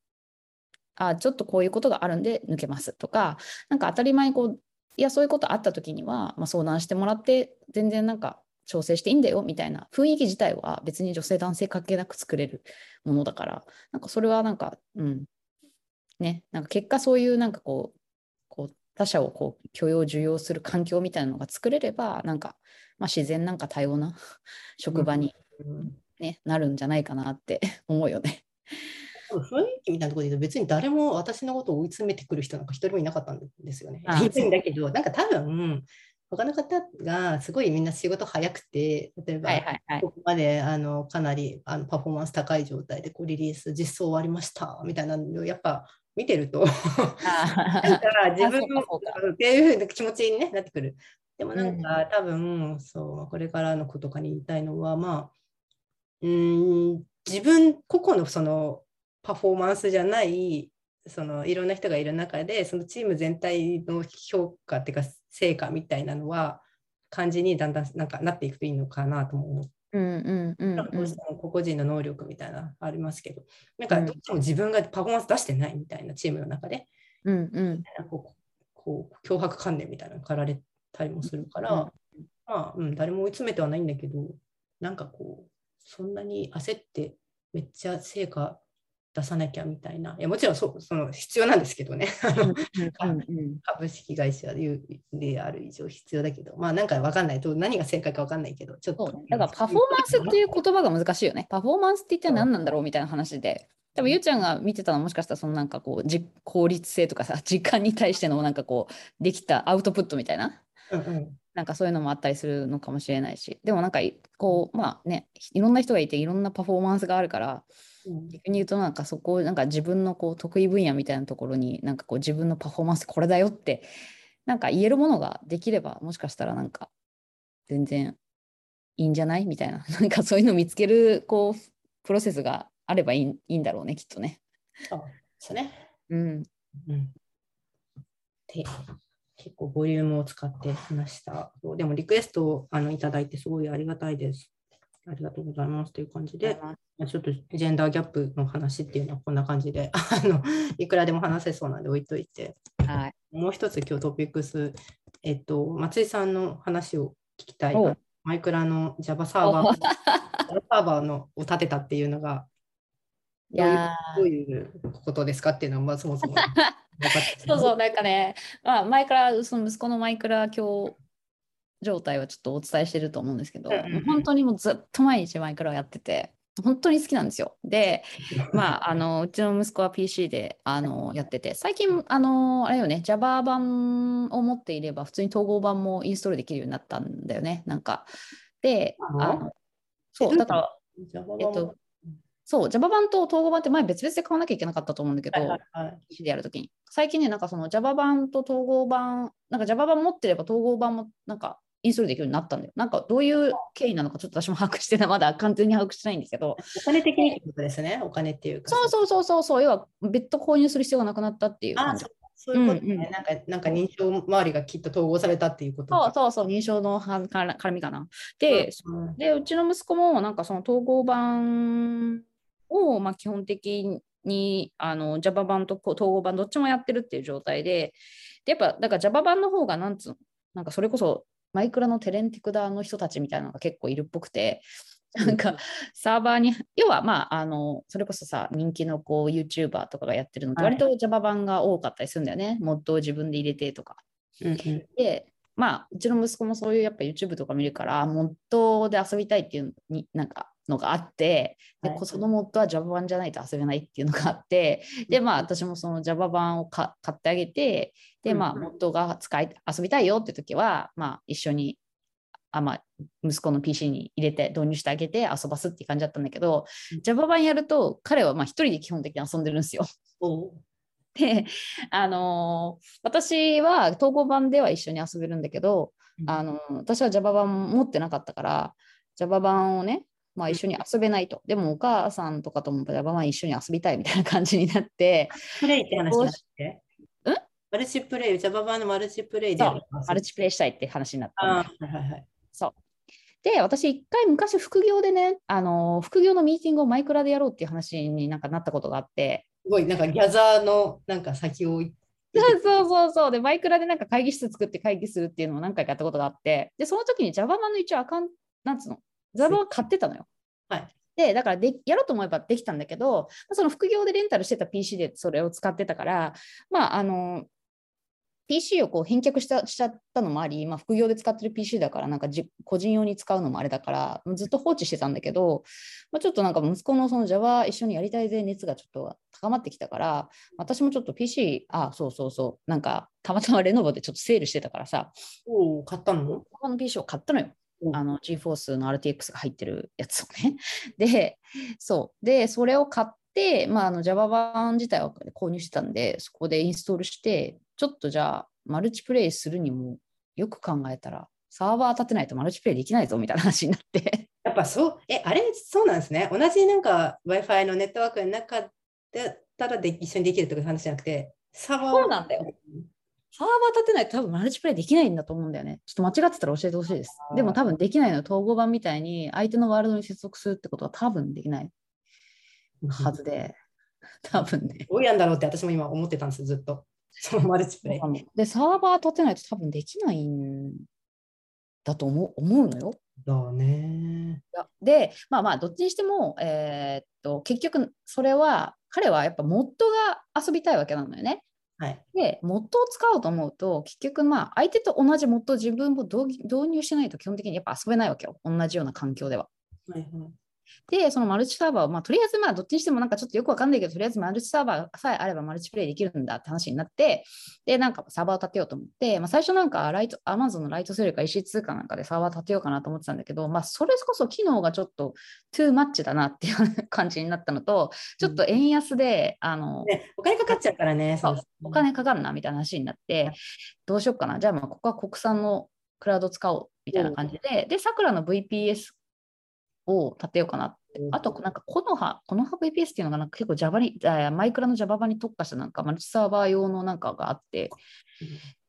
あちょっとこういうことがあるんで抜けます。とか、なんか当たり前にこう、いやそういうことあった時には、まあ、相談してもらって全然なんか調整していいんだよみたいな雰囲気自体は別に女性男性関係なく作れるものだからなんかそれはなんかうん。ね。なんか結果そういうなんかこうこう他者をこう許容受容する環境みたいなのが作れればなんか、まあ、自然なんか多様な 職場に、うんねなるんじゃないかなって 思うよね。雰囲気みたいなところで言うと別に誰も私のことを追い詰めてくる人なんか一人もいなかったんですよね。ああいるんだけど、なんか多分他の方がすごいみんな仕事早くて、例えば。ここまであのかなりあのパフォーマンス高い状態でこうリリース実装終わりましたみたいなのをやっぱ見てると なんあか自分もそうかそうかっていう気持ちに、ね、なってくる。でもなんうん。か、多分そうこれからのことかに言いたいのはまあうーん自分個々のそのパフォーマンスじゃないそのいろんな人がいる中でそのチーム全体の評価っていうか成果みたいなのは感じにだんだんなんかなっていくといいのかなとも思う。うんうんうんなん。かどううんしても個々人の能力みたいなのありますけど、なんかどうしても自分がパフォーマンス出してないみたいなチームの中で、うんこうこう脅迫観念みたいなのが駆られたりもするから、うん。まあ、うん、誰も追い詰めてはないんだけど、なんかこう、そんなに焦ってめっちゃ成果出さなきゃみたいな、いやもちろんそその必要なんですけどね、株式会社でである以上必要だけど、まあなんか分かんない。と、何が正解か分かんないけど、ちょっと。だからパフォーマンスっていう言葉が難しいよね。パフォーマンスって一体何なんだろうみたいな話で。多分ゆうちゃんが見てたのはもしかしたらそのなんかこうじ効率性とかさ時間に対してのなんかこうできたアウトプットみたいなうんうん。なんかそういうのもあったりするのかもしれないし。でもなんかいこうまあねいろんな人がいていろんなパフォーマンスがあるからうん。逆に言うとなんかそこをなんか自分のこう得意分野みたいなところになんかこう自分のパフォーマンスこれだよってなんか言えるものができればもしかしたらなんか全然いいんじゃないみたいな。なんかそういうのを見つけるこうプロセスがあればいいいいんだろうねきっとね。そうですね。うん、うん。で結構ボリュームを使って話した。でもリクエストをあのいただいてすごいありがたいです。ありがとうございますという感じで、まあちょっとジェンダーギャップの話っていうのはこんな感じで、あのいくらでも話せそうなんで置いといて、はい。もう一つ今日トピックス、えっと、松井さんの話を聞きたい。マイクラの Java サーバー、サーバーのを立てたっていうのがいやどういうことですかっていうのは、まあ、そもそも そうそう、なんかね、まあ、マイクラ、その息子のマイクラ今日状態はちょっとお伝えしてると思うんですけど、うん本当にもうずっと毎日マイクラをやってて、本当に好きなんですよ。で、まあ、あのうちの息子は PC であのやってて、最近、あのあれよね、Java 版を持っていれば、普通に統合版もインストールできるようになったんだよね、なんか。で、あの？そう、だから、えっと、そう、Java 版と統合版って前別々で買わなきゃいけなかったと思うんだけど、はいはいはい、PC でやるときに。最近ね、なんかその Java 版と統合版、なんか Java 版持ってれば統合版もなんかインストールできるようになったんだよ。なんかどういう経緯なのかちょっと私も把握してない、まだ完全に把握してないんですけど、お金的にってことですね、お金っていうか。そうそうそうそうそう、要は別途購入する必要がなくなったっていう感じあそ。うそういうことね、うんうんなんか。なんか認証周りがきっと統合されたっていうことそうそうそう、認証のはから絡みかな。で、うんで、うちの息子もなんかその統合版をまあ基本的にあの Java 版と統合版どっちもやってるっていう状態で、でやっぱだから Java 版の方がなんつうの、なんかそれこそマイクラのテレンティクダーの人たちみたいなのが結構いるっぽくて、なんかサーバーに、要はまあ、あの、それこそさ、人気のこう YouTuber とかがやってるのって割と Java 版が多かったりするんだよね。モッドを自分で入れてとか。うんうんで、まあ、うちの息子もそういうやっぱ YouTube とか見るから、モッドで遊びたいっていうのになんかのがあって、でそのモッドは Java 版じゃないと遊べないっていうのがあって、で、まあ、私もその Java 版をか買ってあげて、で、まあ、うん。モッドが使い遊びたいよって時は、まあ、一緒に、あまあ、息子の PC に入れて導入してあげて遊ばすって感じだったんだけど、うん。Java 版やると、彼はまあ一人で基本的に遊んでるんですよ。で、あのー私は統合版では一緒に遊べるんだけど、うん。あのー私は Java 版持ってなかったから、Java 版をね、まあ、一緒に遊べないと。でもお母さんとかとも Java 版一緒に遊びたいみたいな感じになって、プレイって話になって？うんマルチプレイ、Java 版のマルチプレイで。マルチプレイしたいって話になったはいはいはい。そう。で、私一回昔副業でね、あのー副業のミーティングをマイクラでやろうっていう話になんかなったことがあって、すごい、なんかギャザーのなんか先を そうそうそうそう。で、マイクラでなんか会議室作って会議するっていうのを何回かやったことがあって、で、その時に Java 版の一応アカウント、なんつうの、Java は買ってたのよ。はい。で、だからでやろうと思えばできたんだけど、その副業でレンタルしてた PC でそれを使ってたから、まあ、あの、PC をこう返却したしちゃったのもあり、まあ、副業で使ってる PC だから、なんかじ個人用に使うのもあれだから、ずっと放置してたんだけど、まあ、ちょっとなんか息子のその Java 一緒にやりたいぜ熱がちょっと高まってきたから、私もちょっと PC、あ、そうそうそう、なんかたまたまレノボでちょっとセールしてたからさ、おお、買ったの？他の PC を買ったのよ。うんあの GForce の RTX が入ってるやつをね。で、そう。で、それを買って、まあ、あの Java 版自体は購入してたんで、そこでインストールして、ちょっとじゃあ、マルチプレイするにも、よく考えたら、サーバー立てないとマルチプレイできないぞみたいな話になって。やっぱそう、え、あれ、そうなんですね。同じなんか Wi-Fi のネットワークの中だったらで一緒にできるとかいう話じゃなくて、サーバーそうなんだよ。サーバー立てないと多分マルチプレイできないんだと思うんだよね。ちょっと間違ってたら教えてほしいです。でも多分できないのよ。統合版みたいに相手のワールドに接続するってことは多分できないはずで。多分ね。どうやんだろうって私も今思ってたんですよ、ずっと。そのマルチプレイ。で、サーバー立てないと多分できないんだと思う思うのよ。だね。で、まあまあ、どっちにしても、えーっと、結局、それは、彼はやっぱモッドが遊びたいわけなのよね。はい。で、モッドを使おうと思うと、結局、まあ、相手と同じモッドを自分も導導入してないと基本的にやっぱ遊べないわけよ。同じような環境では。はいはいで、そのマルチサーバーを、まあ、とりあえず、まあ、どっちにしてもなんかちょっとよくわかんないけど、とりあえずマルチサーバーさえあればマルチプレイできるんだって話になって、で、なんかサーバーを立てようと思って、まあ、最初なんかライト、アマゾンのライトセールか EC2 かなんかでサーバー立てようかなと思ってたんだけど、まあ、それこそ機能がちょっとトゥーマッチだなっていう感じになったのと、ちょっと円安で、あの、ね、お金かかっちゃうからね。そうお金かかるなみたいな話になって、どうしようかな。じゃあ、まあ、ここは国産のクラウド使おうみたいな感じで、で、さくらの VPS を立てようかなって。あと、なんか、コノハ、コノハ VPS っていうのがなんか結構 Java に、あマイクラの Java 版に特化したなんかマルチサーバー用のなんかがあって、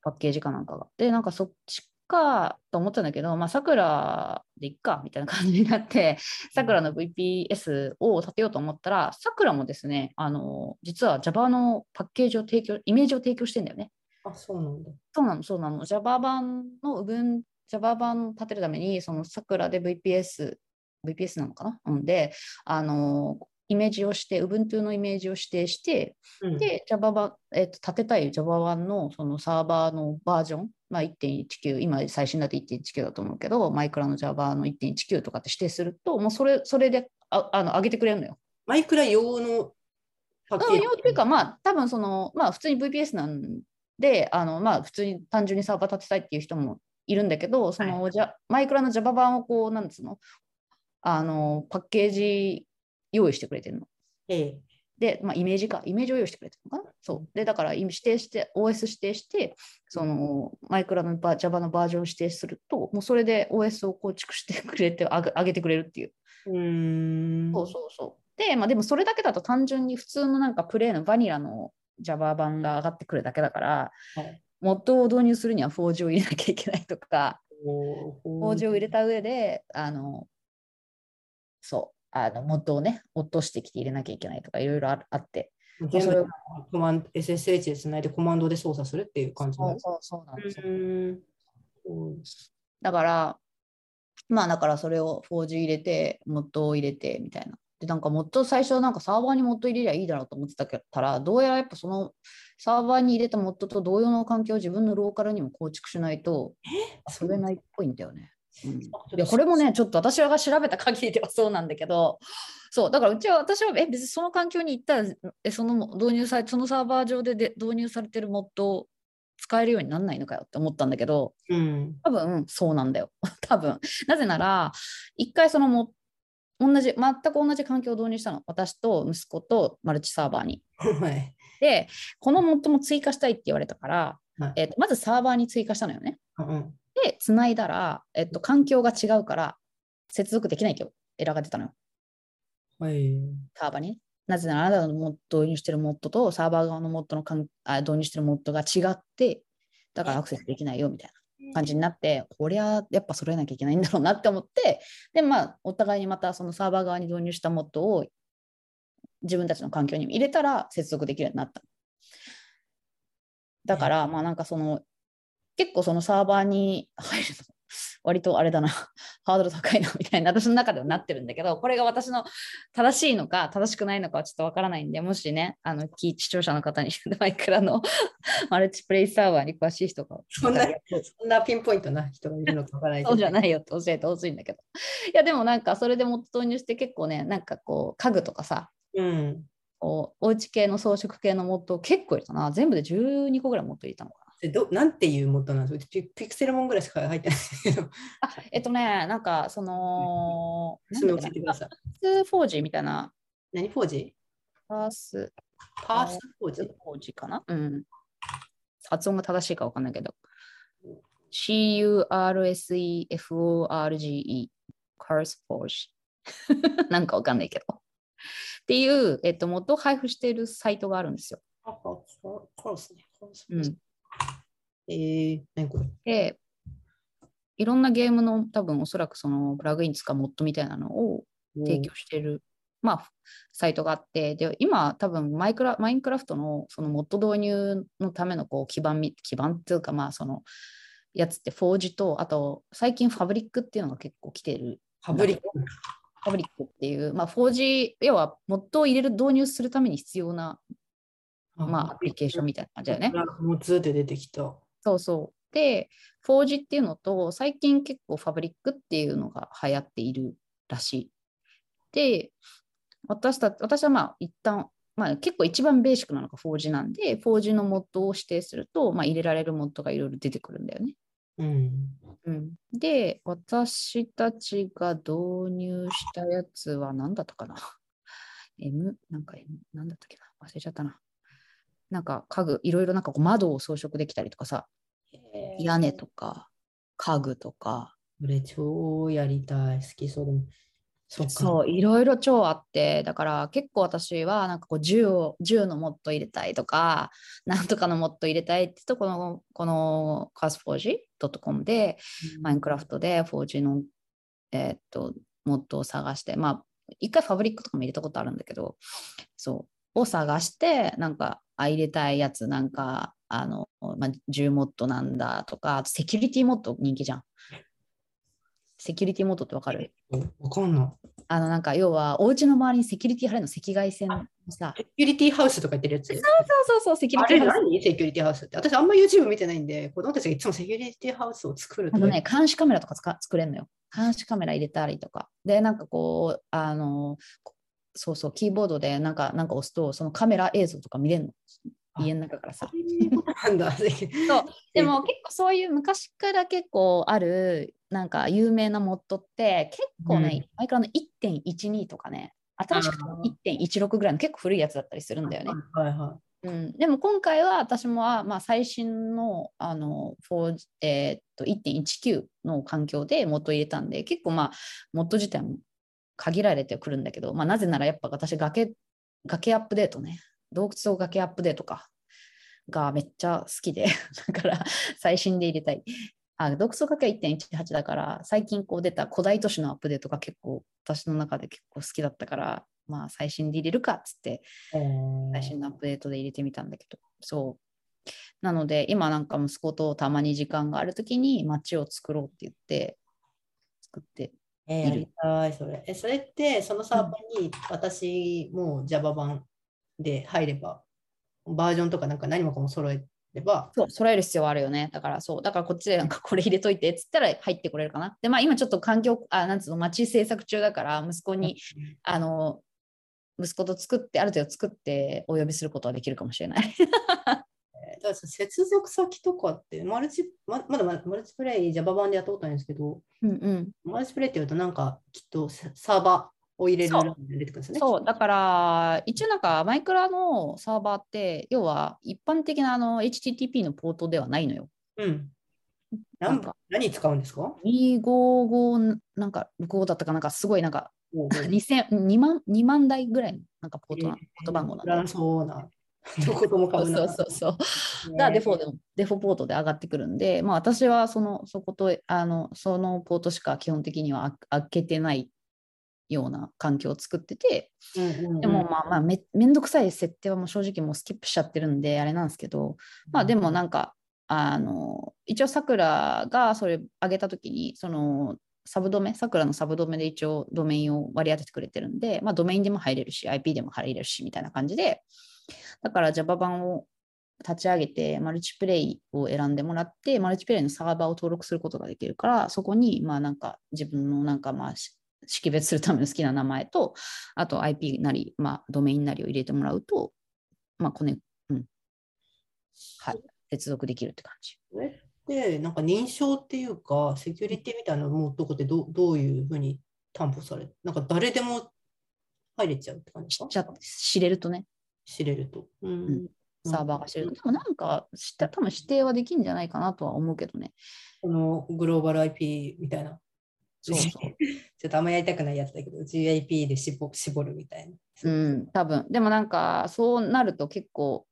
パッケージかなんかが。で、なんかそっちかと思ったんだけど、まあ、さくらでいっかみたいな感じになって、さくらの VPS を立てようと思ったら、さくらもですね、あの、実は Java のパッケージを提供、イメージを提供してんだよね。あ、そうなんだ。そうなの、そうなの。Java 版の Ubuntu、Java 版を立てるために、そのさくらで VPS、VPS なのかな？うんで、あの、イメージをして、Ubuntu のイメージを指定して、うん、で、Java 版、えっと、立てたい Java 版のそのサーバーのバージョン、まあ、1.19、今最新だと1.19だと思うけど、マイクラの Java の1.19とかって指定すると、もうそれそれでああの上げてくれるのよ。マイクラ用のパッケーうん、ジ。用っていうか、まあ、多分その、まあ、普通に VPS なんで、あのまあ、普通に単純にサーバー立てたいっていう人もいるんだけど、その、じゃマイクラの Java 版をこう、なんつうの、あの、パッケージ用意してくれてるの。ええで、まあ、イメージか、イメージを用意してくれてるのかな。そう。で、だから、指定して、OS 指定して、その、マイクラのバ Java のバージョンを指定すると、もうそれで OS を構築してくれて、あげ上げてくれるっていう。うーん。そうそうそう。で、まあ、でもそれだけだと単純に普通のなんかプレイのバニラの Java 版が上がってくるだけだから、はいモッドを導入するにはフォージを入れなきゃいけないとか、おフォージを入れた上で、あの、そう、あの元をね、落としてきて入れなきゃいけないとか、いろいろああって。全部それをコマン SSH でつないでコマンドで操作するっていう感じそうそうそうなんですよ。だから、まあだからそれを 4G 入れて、モッドを入れてみたいな。で、なんかモッド最初なんかサーバーにモッド入れりゃいいだろうと思ってたから、どうやらやっぱそのサーバーに入れたモッドと同様の環境を自分のローカルにも構築しないと遊べないっぽいんだよね。うんいやこれもね、ちょっと私が調べた限りではそうなんだけど、そう、だからうちは私はえ別にその環境に行ったら、えその導入されそのサーバー上でで導入されてるモッドを使えるようにならないのかよって思ったんだけど、うん。多分そうなんだよ。多分。なぜなら、一回そのも同じ、全く同じ環境を導入したの。私と息子とマルチサーバーに。はい。で、このモッドも追加したいって言われたから、はいえっとまずサーバーに追加したのよね。うんで、つないだら、えっと、環境が違うから、接続できないってエラーが出たのよ。はい。サーバーにね。なぜなら、あなたのモッド導入してるモッドとサーバー側のモッドのかんあ導入してるモッドが違って、だからアクセスできないよみたいな感じになって、こりゃやっぱ揃えなきゃいけないんだろうなって思って、で、まあ、お互いにまたそのサーバー側に導入したモッドを自分たちの環境に入れたら接続できるようになった。だから、まあなんかその、結構そのサーバーに入るの、割とあれだな、ハードル高いなみたいな、私の中ではなってるんだけど、これが私の正しいのか正しくないのかはちょっとわからないんで、もしね、あの視聴者の方にマイクラの マルチプレイサーバーに詳しい人がそんなそんなピンポイントな人がいるのかわからないそうじゃないよって教えてほしいんだけど。いや、でもなんかそれでもっと導入して結構ね、なんかこう家具とかさ、うん。こうおうち系の装飾系のモッドを結構入れたな。全部で12個ぐらいモッド入れたのかな。でどなんていうモッドなんですか？ピピクセルモンぐらいしか入ってないけど、あ、えっとね、なんかその、それ教えてください。パースフォージみたいな、何フォージパースパースフォージフォージかな？うん。発音が正しいかわかんないけど。C-U-R-S-E-F-O-R-G-E。カースフォージ。なんかわかんないけど。っていう、えっと、元を配布しているサイトがあるんですよ。うん。えー、何これ？で、いろんなゲームの多分おそらくそのプラグインとかモッドみたいなのを提供している、まあ、サイトがあって、で、今多分マイクラマインクラフトのそのモッド導入のためのこう基盤み、基盤っていうか、まあそのやつってフォージと、あと最近ファブリックっていうのが結構来てる。パブリック。ファブリックっていう、まあ、4G、要はモッドを入れる、導入するために必要な、まあ、アプリケーションみたいな感じだよね。もうずって出てきた。そうそう。で、4G っていうのと、最近結構ファブリックっていうのが流行っているらしい。で、私た私はまあ一旦、まあ結構一番ベーシックなのが 4G なんで、4G のモッドを指定すると、まあ入れられるモッドがいろいろ出てくるんだよね。うん。うん、で、私たちが導入したやつは何だったかな ?M、なんか M、何だったっけな？忘れちゃったな。なんか家具、いろいろなんかこう窓を装飾できたりとかさ、屋根とか家具とか、これ超やりたい。好きそうでも。そう、いろいろ超あって、だから結構私はなんかこう銃を、銃のモッド入れたいとか、なんとかのモッド入れたいって言うと、この、このカスフォージ .com で、マインクラフトで 4G の、えーっと、モッドを探して、まあ、一回ファブリックとかも入れたことあるんだけど、そう、を探して、なんか、あ、入れたいやつ、なんか、あの、まあ、10モッドなんだとか、あとセキュリティモッド人気じゃん。セキュリティモッドってわかる？わかんない。あの、なんか、要は、お家の周りにセキュリティ貼れるの赤外線のさ、セキュリティハウスとか言ってるやつ？そうそうそう、セキュあれリティハウス。何？セキュリティハウスって。私あんま YouTube 見てないんで、子供たちがいつもセキュリティハウスを作るあのね、監視カメラとかつか作れるのよ。監視カメラ入れたりとか。で、なんかこう、あの、こそうそう、キーボードでなんか、なんか押すと、そのカメラ映像とか見れるの。あ家の中からさ。なんだ。そうでも結構そういう昔から結構ある、なんか有名なモッドって、結構ね、マイクラの1.12とかね、新しくてもあー1.16ぐらいの結構古いやつだったりするんだよね。はいはうん、でも今回は私もあまあ最新のあの4えーっと1.19の環境でモッド入れたんで結構まあモッド自体も限られてくるんだけど、まあ、なぜならやっぱ私崖崖アップデートね。洞窟と崖アップデートか。がめっちゃ好きで。だから最新で入れたい。あ、読書書きは1.18だから、最近こう出た古代都市のアップデートが結構私の中で結構好きだったから、まあ最新で入れるかっつって、最新のアップデートで入れてみたんだけど、そう。なので、今なんか息子とたまに時間があるときに街を作ろうって言って、作って。えー、やりたい、それ。え、それって、そのサーバーに私も Java 版で入れば、バージョンとかなんか何もかも揃えれば、そう、揃える必要はあるよね。だからそう、だからこっちでなんかこれ入れといてっつったら入ってこれるかな。で、まあ今ちょっと環境、あ、なんつうの、街制作中だから、息子に、あの、息子と作って、ある程度作ってお呼びすることはできるかもしれない。えーだから接続先とかって、マルチ、ままだまだマルチプレイ Java 版でやったことないんですけど、うんうん。マルチプレイって言うとなんかきっとササーバーを入れる出てくるんですよね。そう、だから、一応なんか、マイクラのサーバーって、要は一般的なあの HTTP のポートではないのよ。うん。なんか何使うんですか？255なんか5だったかなんかすごいなんかおうおう2000 2万 ,2 万台ぐらいのなんかポートな、ポート番号なんだそうな。どこともかぶな。そうそうそうそう。がデフォでもデフォポートで上がってくるんで、まあ私はそのそことあのそのポートしか基本的にはあ開けてないような環境を作ってて、うんうんうんでもまあまあめめんどくさい設定はもう正直もうスキップしちゃってるんであれなんですけど、まあでもなんかあの一応さくらがそれ上げた時にそのサブドメ、さくらのサブドメで一応ドメインを割り当ててくれてるんで、まあドメインでも入れるし、IP でも入れるしみたいな感じで、だから Java 版を立ち上げて、マルチプレイを選んでもらって、マルチプレイのサーバーを登録することができるから、そこにまあなんか自分のなんかまあし識別するための好きな名前と、あと IP なり、まあドメインなりを入れてもらうと、まあコネ、うん。はい。接続できるって感じ。それって、なんか認証っていうか、セキュリティみたいなのもどこでどどういうふうに担保されるなんか誰でも入れちゃうって感じですか？知れるとね、知れると。うんうんサーバーが知れると。でもなんか知った、多分指定はできんじゃないかなとは思うけどね。このグローバル IP みたいな。そうそう。ちょっとあんまやりたくないやつだけど、GIP で絞絞るみたいな。うん、多分でもなんかそうなると結構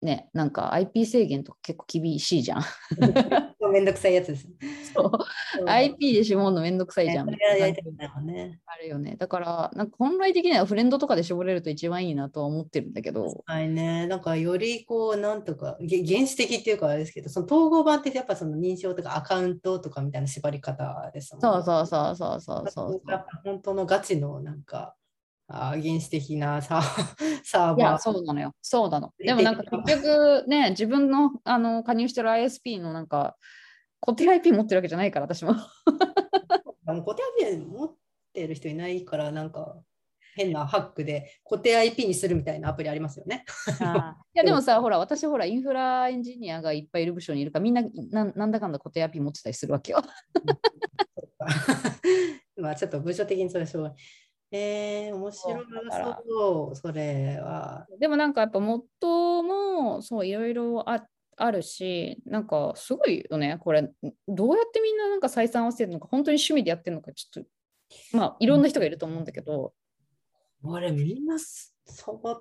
ね、なんか IP 制限とか結構厳しいじゃん。めんどくさいやつです。そう IP で絞るのめんどくさいじゃん。それはやりたくないもんね。あるよね。だから、なんか本来的にはフレンドとかで絞れると一番いいなとは思ってるんだけど、はいね、なんかよりこう、なんとか、げ原始的っていうかあれですけど、その統合版ってやっぱその認証とかアカウントとかみたいな縛り方ですもんそうそうそうそうそうそう本当のガチのなんか、原始的なササー いや、バー。そうなのよ。そうなの。でもなんか結局ね、自分のあの加入してる ISP のなんか固定 IP 持ってるわけじゃないから、私も。固定 IP 持ってる人いないから、なんか変なハックで固定 IP にするみたいなアプリありますよね。いやでもさ、ほら、私ほら、インフラエンジニアがいっぱいいる部署にいるから、みんななんなんだかんだ固定 IP 持ってたりするわけよ。まあちょっと部署的にそれしょうがない。えー、面白そうそう、それは。でもなんかやっぱモッドもそういろいろああるし、なんかすごいよね、これ。どうやってみんななんか採算合わせてるのか、本当に趣味でやってるのか、ちょっと、まあいろんな人がいると思うんだけど、あれ、みんなサーバー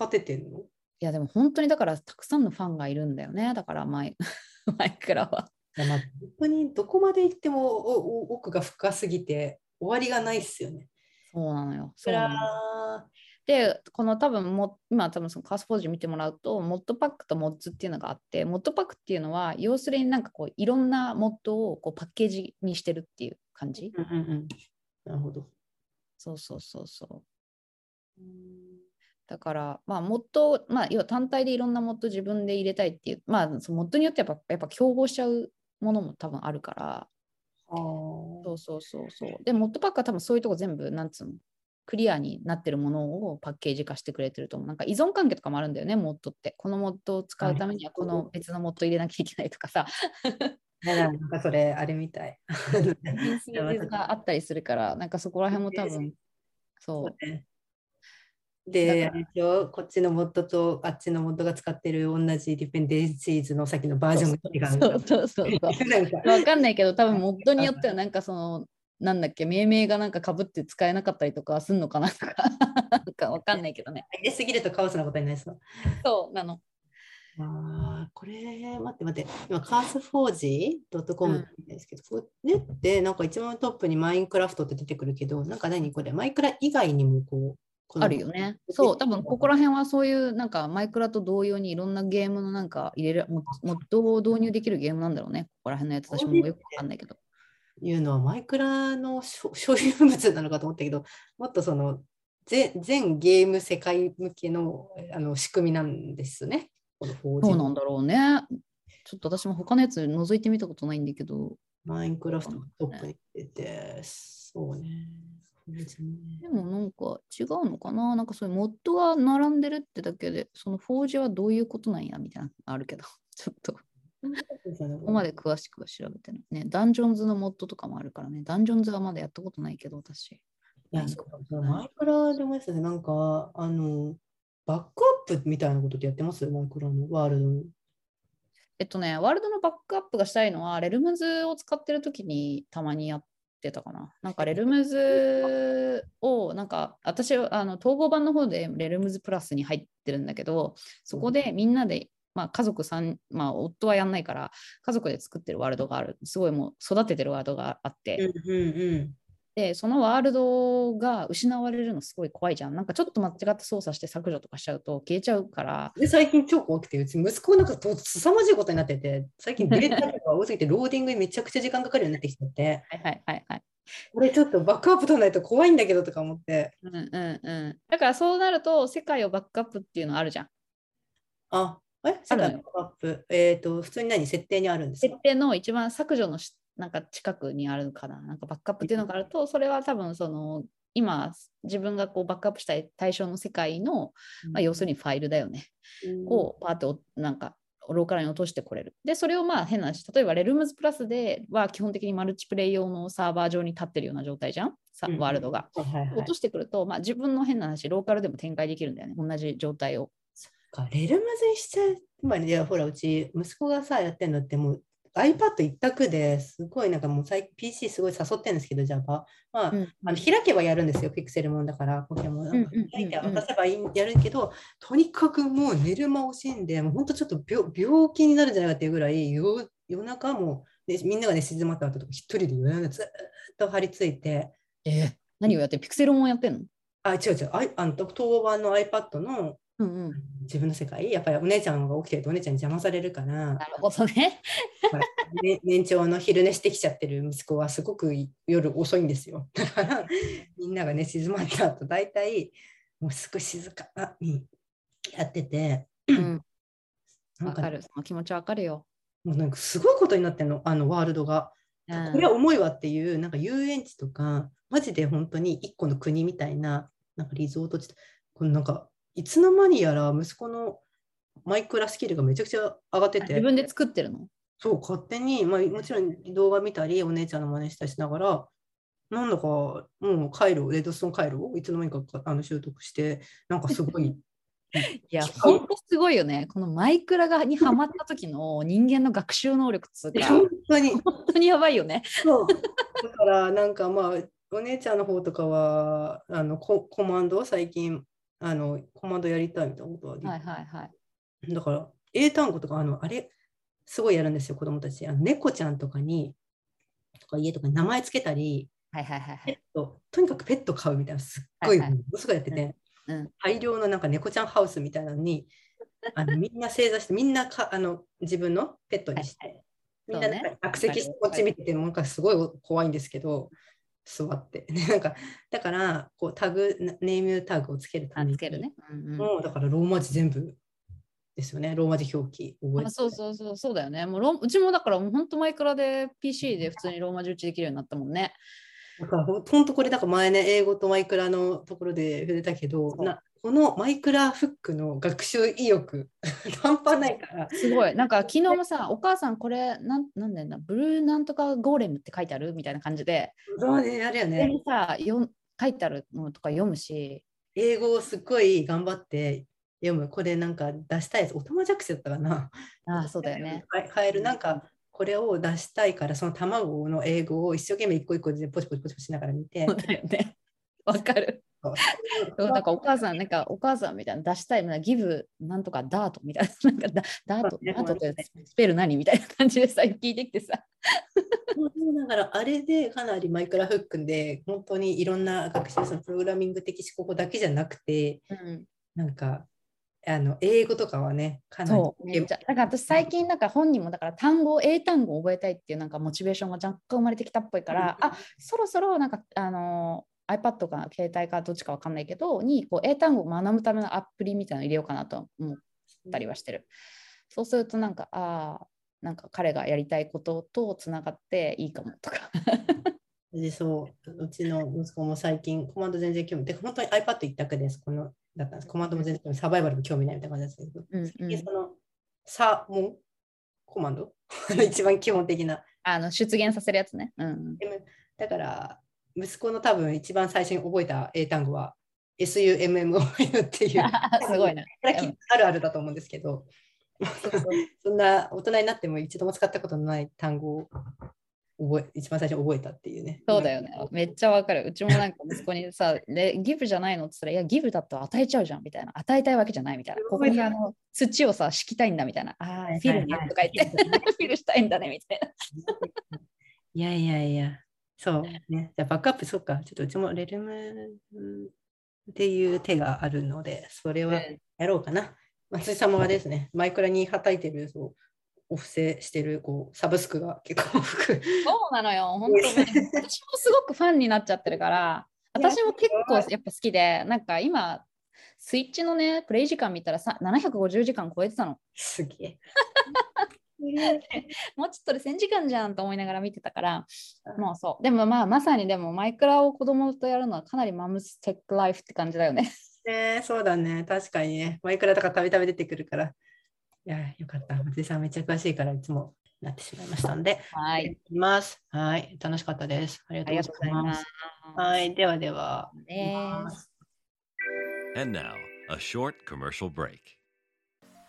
立ててんの？いやでも本当にだからたくさんのファンがいるんだよね、だからマイマイクラは。本当にどこまで行っても奥が深すぎて終わりがないっすよね。そうなのよ。そうなので、この多分も、今多分そのカースポージ見てもらうと、モッドパックとモッズっていうのがあって、モッドパックっていうのは、要するになんかこう、いろんなモッドをこうパッケージにしてるっていう感じ。うんうんうん。なるほど。そうそうそうそう。だから、まあ、モッド、まあ、要は単体でいろんなモッド自分で入れたいっていう、まあ、そのモッドによってやっぱ、やっぱ競合しちゃうものも多分あるから、あそうそうそうそう。で、モッドパックは多分そういうとこ全部、なんつうの、クリアになってるものをパッケージ化してくれてると思う。なんか依存関係とかもあるんだよね、モッドって。このモッドを使うためには、この別のモッド入れなきゃいけないとかさ、あ。なんかそれ、あれみたい。があったりするから、なんかそこら辺も多分、そう。ねで、だかあれでこっちのモッドとあっちのモッドが使ってる同じディペンデンシーズの先のバージョンが違う。そうそうそうそう。なんかわかんないけど、多分モッドによってはなんかその、なんだっけ、命名がなんかかぶって使えなかったりとかすんのかなとか、なんかわかんないけどね。入れすぎるとカオスなことになりそう。そうなの。あーこれ、待って待って、今、カースフォージ .com って言うんですけど、これってなんか一番トップにマインクラフトって出てくるけど、なんか何これ、マイクラ以外にもこう、あるよね。そう、多分ここら辺はそういうなんかマイクラと同様にいろんなゲームのなんか入れる、ももっと導入できるゲームなんだろうね。ここら辺のやつ、私もよくわかんないけど。いうのはマイクラの所 所有物なのかと思ったけど、もっとその全全ゲーム世界向けのあの仕組みなんですね。そうなんだろうね。ちょっと私も他のやつ覗いてみたことないんだけど、マインクラフトがトップに出て、そうね。でもなんか違うのかな？なんかそういうモッドが並んでるってだけで、そのフォージはどういうことなんや？みたいなのあるけど、ちょっと。ここまで詳しくは調べてない。ね。ダンジョンズのモッドとかもあるからね。ダンジョンズはまだやったことないけど、私。いや、そうマイクラでもですね、なんか、あの、バックアップみたいなことってやってます？マイクラのワールドの。えっとね、ワールドのバックアップがしたいのは、レルムズを使ってる時にたまにやってたかな。なんかレルムズを、なんか私はあの統合版の方でレルムズプラスに入ってるんだけど、そこでみんなで、まあ、家族さん、まあ、夫はやんないから、家族で作ってるワールドがある。すごいもう育ててるワールドがあって、うんうんで、そのワールドが失われるのすごい怖いじゃん。なんかちょっと間違って操作して削除とかしちゃうと消えちゃうから、で、最近超怖くて、うち息子なんかと凄まじいことになってて、最近データとか多すぎて、ローディングにめちゃくちゃ時間かかるようになってきてて、はいはいはいはい。これちょっとバックアップ取らないと怖いんだけどとか思って、うんうんうん。だからそうなると、世界をバックアップっていうのあるじゃん。あ、え？世界のバックアップ、えっ、と、普通に何？設定にあるんですか？設定の一番削除のしなんか近くにあるかな。なんかバックアップっていうのがあると、それは多分その今自分がこうバックアップしたい対象の世界の、まあ、要するにファイルだよね。をパーッとなんかローカルに落としてこれる。で、それをまあ変な話、例えばレルムズプラスでは基本的にマルチプレイ用のサーバー上に立ってるような状態じゃん、さうんワールドが。はいはいはい落としてくると、まあ、自分の変な話、ローカルでも展開できるんだよね、同じ状態を。かレルムズにしちゃう、まあ、ほらうち息子がさやってんのってもう iPad 一択ですごいなんかもう最近 PC すごい誘ってるんですけど Java まあ、うんあの開けばやるんですよピクセルもんだから。ポケモンなんか開いて渡せばいいやるけどとにかくもう寝る間惜しんでもう本当ちょっと病病気になるんじゃないかっていうぐらい夜夜中も、ね、みんながね静まった後とか一人で夜中ずーっと張り付いて。え何をやってるピクセルもやってんの？あ違う違う。あいあの当番の iPad のうんうん。自分の世界？やっぱりお姉ちゃんが起きてるとお姉ちゃんに邪魔されるからなるほどね。ね年長の昼寝してきちゃってる息子はすごく夜遅いんですよ。だからみんながね静まった後大体もうすごい静かにやっててうん。なんかわかる。その気持ちわかるよ。もうなんかすごいことになってるのあのワールドが。うんこれは重いわっていうなんか遊園地とかマジで本当に一個の国みたいななんかリゾート地このなんかいつの間にやら息子のマイクラスキルがめちゃくちゃ上がってて自分で作ってるの？そう、勝手に、まあ、もちろん動画見たり、お姉ちゃんの真似したりしながら、なんだか、もう回路、レッドストーン回路をいつの間にかあの習得して、なんかすごい、いや、機械ほんとすごいよね。このマイクラがにハマった時の人間の学習能力っつうか、本当に、本当にやばいよね。そう。だから、なんかまあ、お姉ちゃんの方とかは、あのココマンドを最近、あのコマンドやりたいみたいなことは、はいはいはい。だから、英単語とか、あのあれ、すごいやるんですよ、子供たち。あの猫ちゃんとかに、とか家とかに名前つけたり、はいはいはいはい。ペット、とにかくペット飼うみたいな、すっごい、はいはい。ものすごいやってて、うん。大量のなんか猫ちゃんハウスみたいなのに、あの みんな正座して、みんなかあの自分のペットにして、はいみんなそうね。なんか落席してこっち見てて、なんかすごい怖いんですけど、座って。ねなんかだからこうタグ、なネームタグをつけるたあめに、つけるね。うんうんもうだからローマ字全部ですよね、ローマ字表記覚えてあそうそうそうそうだよね。もうロうちもだからもう本当マイクラで PC で普通にローマ字打ちできるようになったもんね。だからほほんとこれだから前ね英語とマイクラのところで触れたけどなこのマイクラフックの学習意欲 半端ないから。すごい。なんか昨日もさ、お母さんこれなんなんだよな、ブルーなんとかゴーレムって書いてある？みたいな感じで、そうねあれよね。にさ、よん書いてあるのとか読むし、英語をすっごい頑張って読む。これなんか出したいやつオトマジャクシだったかな。ああ、そうだよね。か変えるなんかこれを出したいからその卵の英語を一生懸命一個一個でポチポチポチポチしながら見て。そうだよね。わかる。そうなんかお母さん、なんかお母さんみたいな出したい、なギブなんとかダートみたいな、なんかダダート、ダートってスペル何みたいな感じでさ、聞いてきてさ。だからあれでかなりマイクラフックで本当にいろんな学習そのプログラミング的思考法だけじゃなくて、うん、なんかあの英語とかはね、かなり。だから私最近なんか本人もだから単語、英単語を覚えたいっていうなんかモチベーションが若干生まれてきたっぽいから、あそろそろなんかあの iPad か携帯かどっちかわかんないけど、にこう英単語を学ぶためのアプリみたいなの入れようかなと思ったりはしてる。そうするとなんか、ああ、なんか彼がやりたいこととつながっていいかもとか。でそううちの息子も最近コマンド全然興味で本当に iPad 一択ですこのだったんです。コマンドも全然サバイバルも興味ないみたいな感じですけど、うんうん、そのサモンコマンド？一番基本的な。あの出現させるやつね。うん、だから息子の多分一番最初に覚えた英単語は SUMMOU っていう すごいな。あるあるだと思うんですけど、そんな大人になっても一度も使ったことのない単語を覚え一番最初覚えたっていうね。そうだよね。めっちゃわかる。うちもなんか息子にさ、でギブじゃないのって言ったら、いや、ギブだと与えちゃうじゃんみたいな。与えたいわけじゃないみたいな。ここにあの土をさ、敷きたいんだみたいな。ああ、フィルねとか言って、フィルしたいんだねみたいな。いやいやいや、そうね。じゃバックアップ、そうか。ちょっとうちもレルムっていう手があるので、それはやろうかな。松井様はですね、マイクラにはたいてるそうお布施してるこうサブスクが結構そうなのよ、本当に。私もすごくファンになっちゃってるから、私も結構やっぱ好きで、なんか今、スイッチのね、プレイ時間見たらさ750時間超えてたの。すげえ。もうちょっとで1000時間じゃんと思いながら見てたから、もうそう。でもまあ、まさにでもマイクラを子供とやるのはかなりマムステックライフって感じだよね。ねそうだね。確かにね。マイクラとかたびたび出てくるから。いや、よかった。松井さんめっちゃ詳しいからいつもなってしまいましたので、はい。います。はい。楽しかったです。ありがとうございます。はい。ではでは。And now, a short commercial break.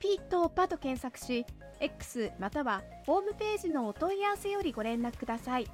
ピーとパと検索し、X またはホームページのお問い合わせよりご連絡ください。